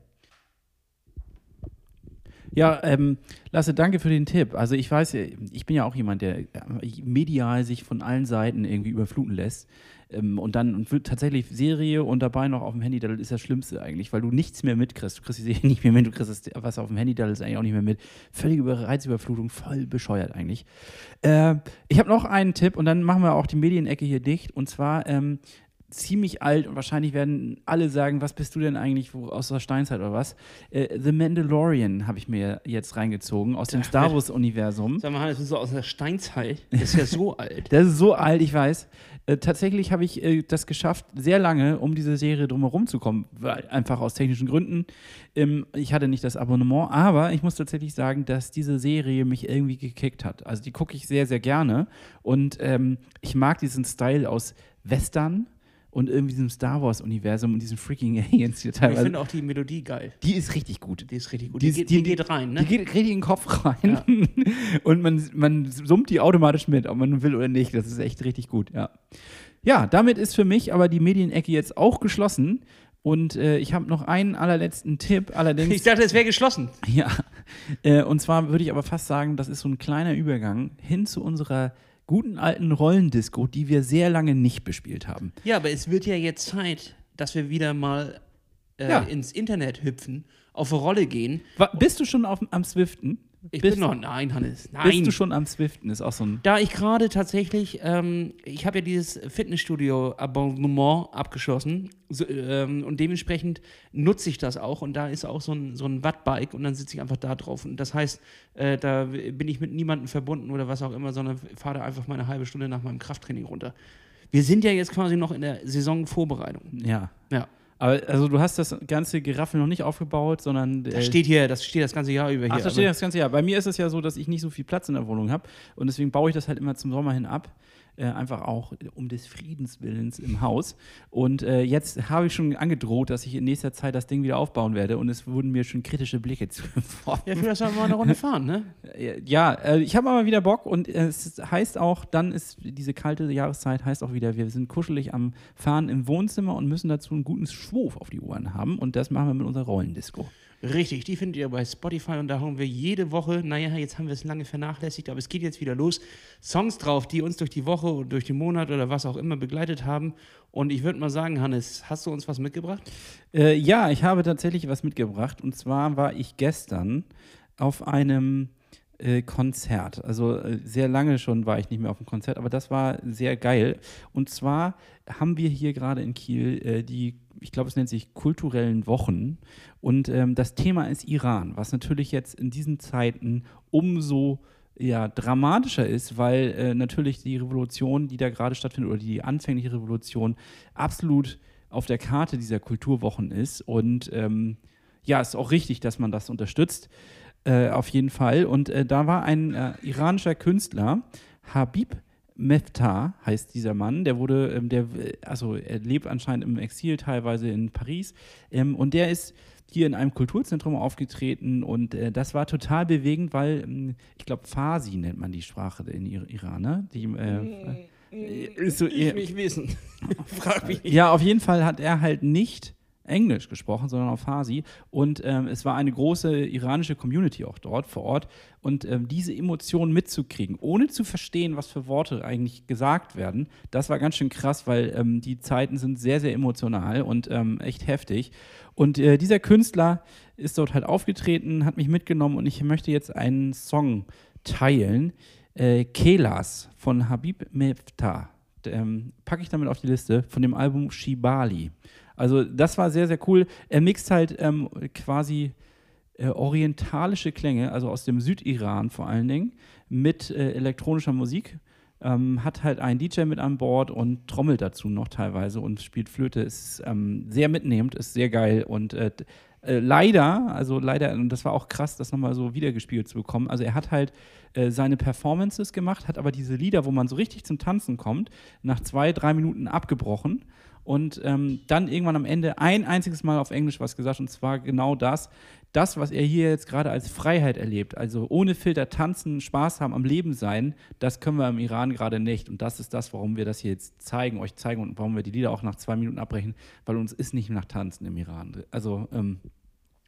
Ja, ähm, Lasse, danke für den Tipp. Also ich weiß, äh, ich bin ja auch jemand, der äh, medial sich von allen Seiten irgendwie überfluten lässt. Ähm, und dann und wird tatsächlich Serie und dabei noch auf dem Handy, das ist das Schlimmste eigentlich, weil du nichts mehr mitkriegst. Du kriegst die Serie nicht mehr mit, du kriegst das, was auf dem Handy, das ist eigentlich auch nicht mehr mit. Völlige Über- Reizüberflutung, voll bescheuert eigentlich. Äh, ich habe noch einen Tipp und dann machen wir auch die Medienecke hier dicht. Und zwar ähm, ziemlich alt und wahrscheinlich werden alle sagen, was bist du denn eigentlich wo, aus der Steinzeit oder was? Äh, The Mandalorian habe ich mir jetzt reingezogen aus dem Star Wars-Universum. Sag mal, das ist so aus der Steinzeit. Das ist ja so alt. Das ist so alt, ich weiß. Äh, tatsächlich habe ich äh, das geschafft, sehr lange, um diese Serie drumherum zu kommen. Weil, einfach aus technischen Gründen. Ähm, ich hatte nicht das Abonnement, aber ich muss tatsächlich sagen, dass diese Serie mich irgendwie gekickt hat. Also die gucke ich sehr, sehr gerne. Und ähm, ich mag diesen Style aus Western und irgendwie diesem Star Wars-Universum und diesen freaking Aliens hier Ich teilweise. finde auch die Melodie geil. Die ist richtig gut. Die ist richtig gut. Die Die, geht, die- die, geht rein, ne? Die geht richtig in den Kopf rein und man, man summt die automatisch mit, ob man will oder nicht. Das ist echt richtig gut, ja. Ja, damit ist für mich aber die Medienecke jetzt auch geschlossen. Und äh, ich habe noch einen allerletzten Tipp, allerdings. Ich dachte, es wäre geschlossen. Ja, äh, und zwar würde ich aber fast sagen, das ist so ein kleiner Übergang hin zu unserer guten alten Rollendisco, die wir sehr lange nicht bespielt haben. Ja, aber es wird ja jetzt Zeit, dass wir wieder mal äh, Ja. ins Internet hüpfen, auf eine Rolle gehen. Wa bist du schon auf, am Swiften? Ich bist, bin noch. Nein, Hannes. Nein. Bist du schon am Swiften? Ist auch so ein. Da ich gerade tatsächlich, ähm, ich habe ja dieses Fitnessstudio-Abonnement abgeschlossen so, ähm, und dementsprechend nutze ich das auch und da ist auch so ein, so ein Wattbike und dann sitze ich einfach da drauf und das heißt, äh, da bin ich mit niemandem verbunden oder was auch immer, sondern fahre da einfach mal eine halbe Stunde nach meinem Krafttraining runter. Wir sind ja jetzt quasi noch in der Saisonvorbereitung. Ja. Ja, Aber also du hast das ganze Geraffel noch nicht aufgebaut, sondern. das äh, steht hier, das steht das ganze Jahr über hier. Ach, da aber- steht das ganze Jahr. Bei mir ist es ja so, dass ich nicht so viel Platz in der Wohnung habe und deswegen baue ich das halt immer zum Sommer hin ab. Äh, einfach auch um des Friedenswillens im Haus. Und äh, jetzt habe ich schon angedroht, dass ich in nächster Zeit das Ding wieder aufbauen werde und es wurden mir schon kritische Blicke zugeworfen. ja, für das mal eine Runde fahren, ne? Ja, äh, ich habe aber wieder Bock und äh, es heißt auch, dann ist diese kalte Jahreszeit, heißt auch wieder, wir sind kuschelig am Fahren im Wohnzimmer und müssen dazu einen guten Schwurf auf die Ohren haben und das machen wir mit unserer Rollendisco. Richtig, die findet ihr bei Spotify und da haben wir jede Woche, naja, jetzt haben wir es lange vernachlässigt, aber es geht jetzt wieder los, Songs drauf, die uns durch die Woche oder durch den Monat oder was auch immer begleitet haben. Und ich würde mal sagen, Hannes, hast du uns was mitgebracht? Äh, ja, ich habe tatsächlich was mitgebracht. Und zwar war ich gestern auf einem äh, Konzert. Also äh, sehr lange schon war ich nicht mehr auf einem Konzert, aber das war sehr geil. Und zwar haben wir hier gerade in Kiel äh, die, ich glaube, es nennt sich kulturellen Wochen. Und ähm, das Thema ist Iran, was natürlich jetzt in diesen Zeiten umso ja, dramatischer ist, weil äh, natürlich die Revolution, die da gerade stattfindet, oder die anfängliche Revolution, absolut auf der Karte dieser Kulturwochen ist. Und ähm, ja, ist auch richtig, dass man das unterstützt. Äh, auf jeden Fall. Und äh, da war ein äh, iranischer Künstler, Habib Meftah heißt dieser Mann, der wurde, ähm, der, also er lebt anscheinend im Exil, teilweise in Paris. Ähm, und der ist hier in einem Kulturzentrum aufgetreten und äh, das war total bewegend, weil ähm, ich glaube, Farsi nennt man die Sprache in Ir Iran, ne? Die, äh, äh, so, Ich nicht wissen. Frag mich ja, auf jeden Fall hat er halt nicht Englisch gesprochen, sondern auf Farsi. Und ähm, es war eine große iranische Community auch dort vor Ort. Und ähm, diese Emotionen mitzukriegen, ohne zu verstehen, was für Worte eigentlich gesagt werden, das war ganz schön krass, weil ähm, die Zeiten sind sehr, sehr emotional und ähm, echt heftig. Und äh, dieser Künstler ist dort halt aufgetreten, hat mich mitgenommen und ich möchte jetzt einen Song teilen. Äh, Kelas von Habib Meftah. Ähm, packe ich damit auf die Liste von dem Album Shibali. Also das war sehr, sehr cool. Er mixt halt ähm, quasi äh, orientalische Klänge, also aus dem Südiran vor allen Dingen, mit äh, elektronischer Musik. Ähm, hat halt einen DJ mit an Bord und trommelt dazu noch teilweise und spielt Flöte. Ist ähm, sehr mitnehmend, ist sehr geil und äh, äh, leider, also leider, und das war auch krass, das nochmal so wiedergespielt zu bekommen. Also er hat halt äh, seine Performances gemacht, hat aber diese Lieder, wo man so richtig zum Tanzen kommt, nach zwei, drei Minuten abgebrochen und ähm, dann irgendwann am Ende ein einziges Mal auf Englisch was gesagt und zwar genau das, das, was er hier jetzt gerade als Freiheit erlebt, also ohne Filter tanzen, Spaß haben, am Leben sein, das können wir im Iran gerade nicht und das ist das, warum wir das hier jetzt zeigen, euch zeigen und warum wir die Lieder auch nach zwei Minuten abbrechen, weil uns ist nicht nach Tanzen im Iran. Also ähm,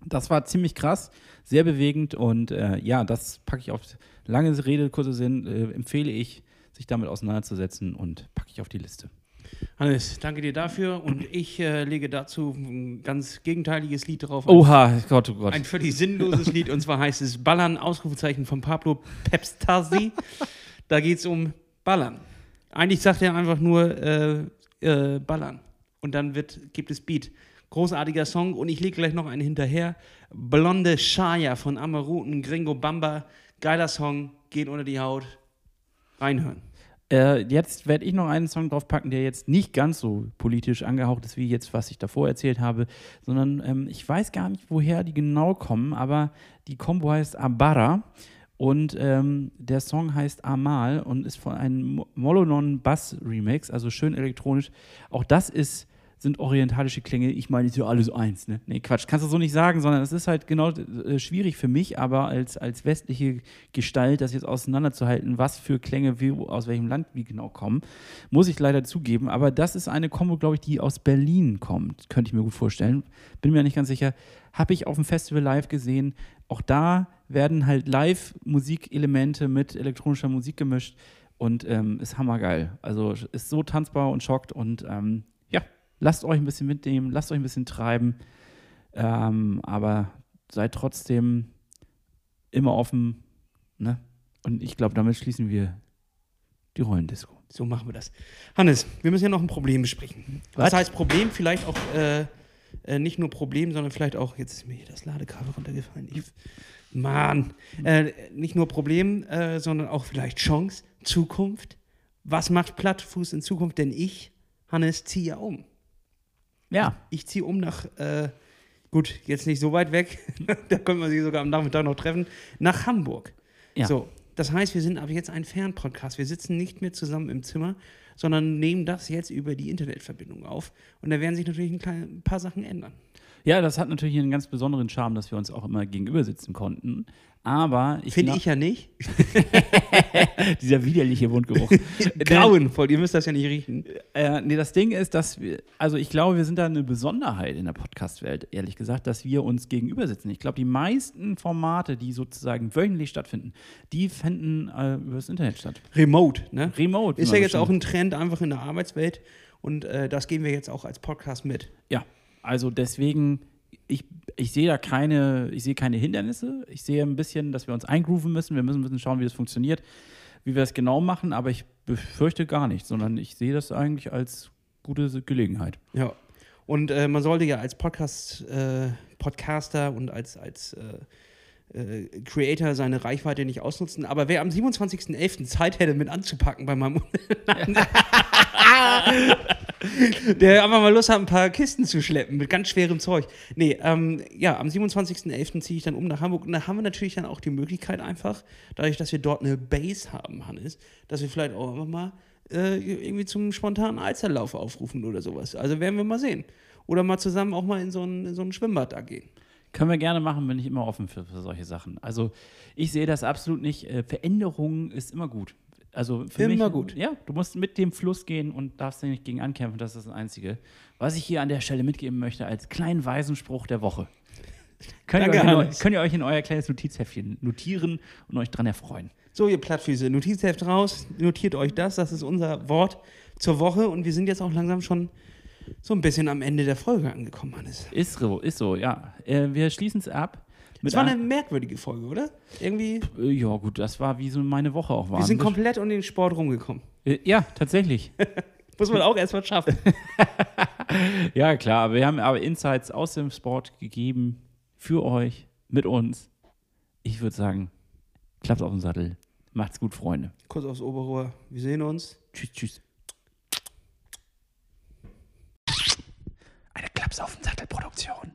das war ziemlich krass, sehr bewegend und äh, ja, das packe ich auf lange Rede, kurzer Sinn, äh, empfehle ich, sich damit auseinanderzusetzen und packe ich auf die Liste. Hannes, danke dir dafür und ich äh, lege dazu ein ganz gegenteiliges Lied drauf. Oha, Gott, oh Gott. Ein völlig sinnloses Lied und zwar heißt es Ballern, Ausrufezeichen von Pablo Pepstasi. da geht es um Ballern. Eigentlich sagt er einfach nur äh, äh, Ballern und dann wird, gibt es Beat. Großartiger Song und ich lege gleich noch einen hinterher. Blonde Shaya von Amaruten, Gringo Bamba. Geiler Song, geht unter die Haut. Reinhören. Äh, jetzt werde ich noch einen Song draufpacken, der jetzt nicht ganz so politisch angehaucht ist, wie jetzt, was ich davor erzählt habe, sondern ähm, ich weiß gar nicht, woher die genau kommen, aber die Combo heißt Abara und ähm, der Song heißt Amal und ist von einem Molonon Bass Remix, also schön elektronisch. Auch das ist sind orientalische Klänge. Ich meine, ist ja alles eins. Ne? Nee, Quatsch, kannst du so nicht sagen, sondern es ist halt genau äh, schwierig für mich, aber als, als westliche Gestalt, das jetzt auseinanderzuhalten, was für Klänge wie, aus welchem Land wie genau kommen, muss ich leider zugeben. Aber das ist eine Kombo, glaube ich, die aus Berlin kommt, könnte ich mir gut vorstellen. Bin mir nicht ganz sicher. Habe ich auf dem Festival live gesehen. Auch da werden halt Live-Musikelemente mit elektronischer Musik gemischt und ähm, ist hammergeil. Also ist so tanzbar und schockt und ähm, lasst euch ein bisschen mitnehmen, lasst euch ein bisschen treiben, ähm, aber seid trotzdem immer offen. Ne? Und ich glaube, damit schließen wir die Rollendisco. So machen wir das. Hannes, wir müssen ja noch ein Problem besprechen. Was, Was heißt Problem? Vielleicht auch äh, äh, nicht nur Problem, sondern vielleicht auch, jetzt ist mir hier das Ladekabel runtergefallen. Ich, Mann, äh, nicht nur Problem, äh, sondern auch vielleicht Chance, Zukunft. Was macht Plattfuß in Zukunft? Denn ich, Hannes, ziehe ja um. Ja. Ich ziehe um nach, äh, gut, jetzt nicht so weit weg, da können wir sich sogar am Nachmittag noch treffen, nach Hamburg. Ja. So, das heißt, wir sind aber jetzt ein Fernpodcast. Wir sitzen nicht mehr zusammen im Zimmer, sondern nehmen das jetzt über die Internetverbindung auf. Und da werden sich natürlich ein, klein, ein paar Sachen ändern. Ja, das hat natürlich einen ganz besonderen Charme, dass wir uns auch immer gegenüber sitzen konnten. Aber ich Finde ich ja nicht. Dieser widerliche Wundgeruch. Grauenvoll, ihr müsst das ja nicht riechen. Äh, nee, das Ding ist, dass wir, also ich glaube, wir sind da eine Besonderheit in der Podcast-Welt, ehrlich gesagt, dass wir uns gegenüber sitzen. Ich glaube, die meisten Formate, die sozusagen wöchentlich stattfinden, die finden äh, über das Internet statt. Remote, ne? Remote. Ist ja jetzt auch ein Trend einfach in der Arbeitswelt und äh, das gehen wir jetzt auch als Podcast mit. Ja, also deswegen, ich, ich sehe da keine, ich sehe keine Hindernisse. Ich sehe ein bisschen, dass wir uns eingrooven müssen. Wir müssen ein bisschen schauen, wie das funktioniert, wie wir das genau machen, aber ich befürchte gar nicht, sondern ich sehe das eigentlich als gute Gelegenheit. Ja. Und äh, man sollte ja als Podcast, äh, Podcaster und als, als äh, äh Creator seine Reichweite nicht ausnutzen. Aber wer am 27.11. Zeit hätte, mit anzupacken bei meinem. der einfach mal Lust hat, ein paar Kisten zu schleppen mit ganz schwerem Zeug. Nee, ähm, ja, am 27.11. ziehe ich dann um nach Hamburg und da haben wir natürlich dann auch die Möglichkeit einfach, dadurch, dass wir dort eine Base haben, Hannes, dass wir vielleicht auch einfach mal äh, irgendwie zum spontanen Alsterlauf aufrufen oder sowas. Also werden wir mal sehen. Oder mal zusammen auch mal in so ein, in so ein Schwimmbad da gehen. Können wir gerne machen, bin ich immer offen für, für solche Sachen. Also ich sehe das absolut nicht. Äh, Veränderung ist immer gut. Also für Immer mich, gut. Ja, du musst mit dem Fluss gehen und darfst nicht gegen ankämpfen. Das ist das Einzige, was ich hier an der Stelle mitgeben möchte als kleinen Weisenspruch der Woche. Könnt, ihr euch, in, könnt ihr euch in euer kleines Notizheftchen notieren und euch dran erfreuen. So, ihr Plattfüße, Notizheft raus, notiert euch das. Das ist unser Wort zur Woche und wir sind jetzt auch langsam schon so ein bisschen am Ende der Folge angekommen, Hannes. Ist so, ist so, ja. Äh, wir schließen es ab das war eine merkwürdige Folge, oder? Irgendwie. Äh, ja, gut, das war wie so meine Woche auch war. Wir sind komplett um den Sport rumgekommen. Äh, ja, tatsächlich. Muss man auch erstmal schaffen. ja, klar. Wir haben aber Insights aus dem Sport gegeben für euch, mit uns. Ich würde sagen, klappt auf den Sattel. Macht's gut, Freunde. Kurz aufs Oberrohr. Wir sehen uns. Tschüss, tschüss. Eine Klaps auf den Sattel Produktion.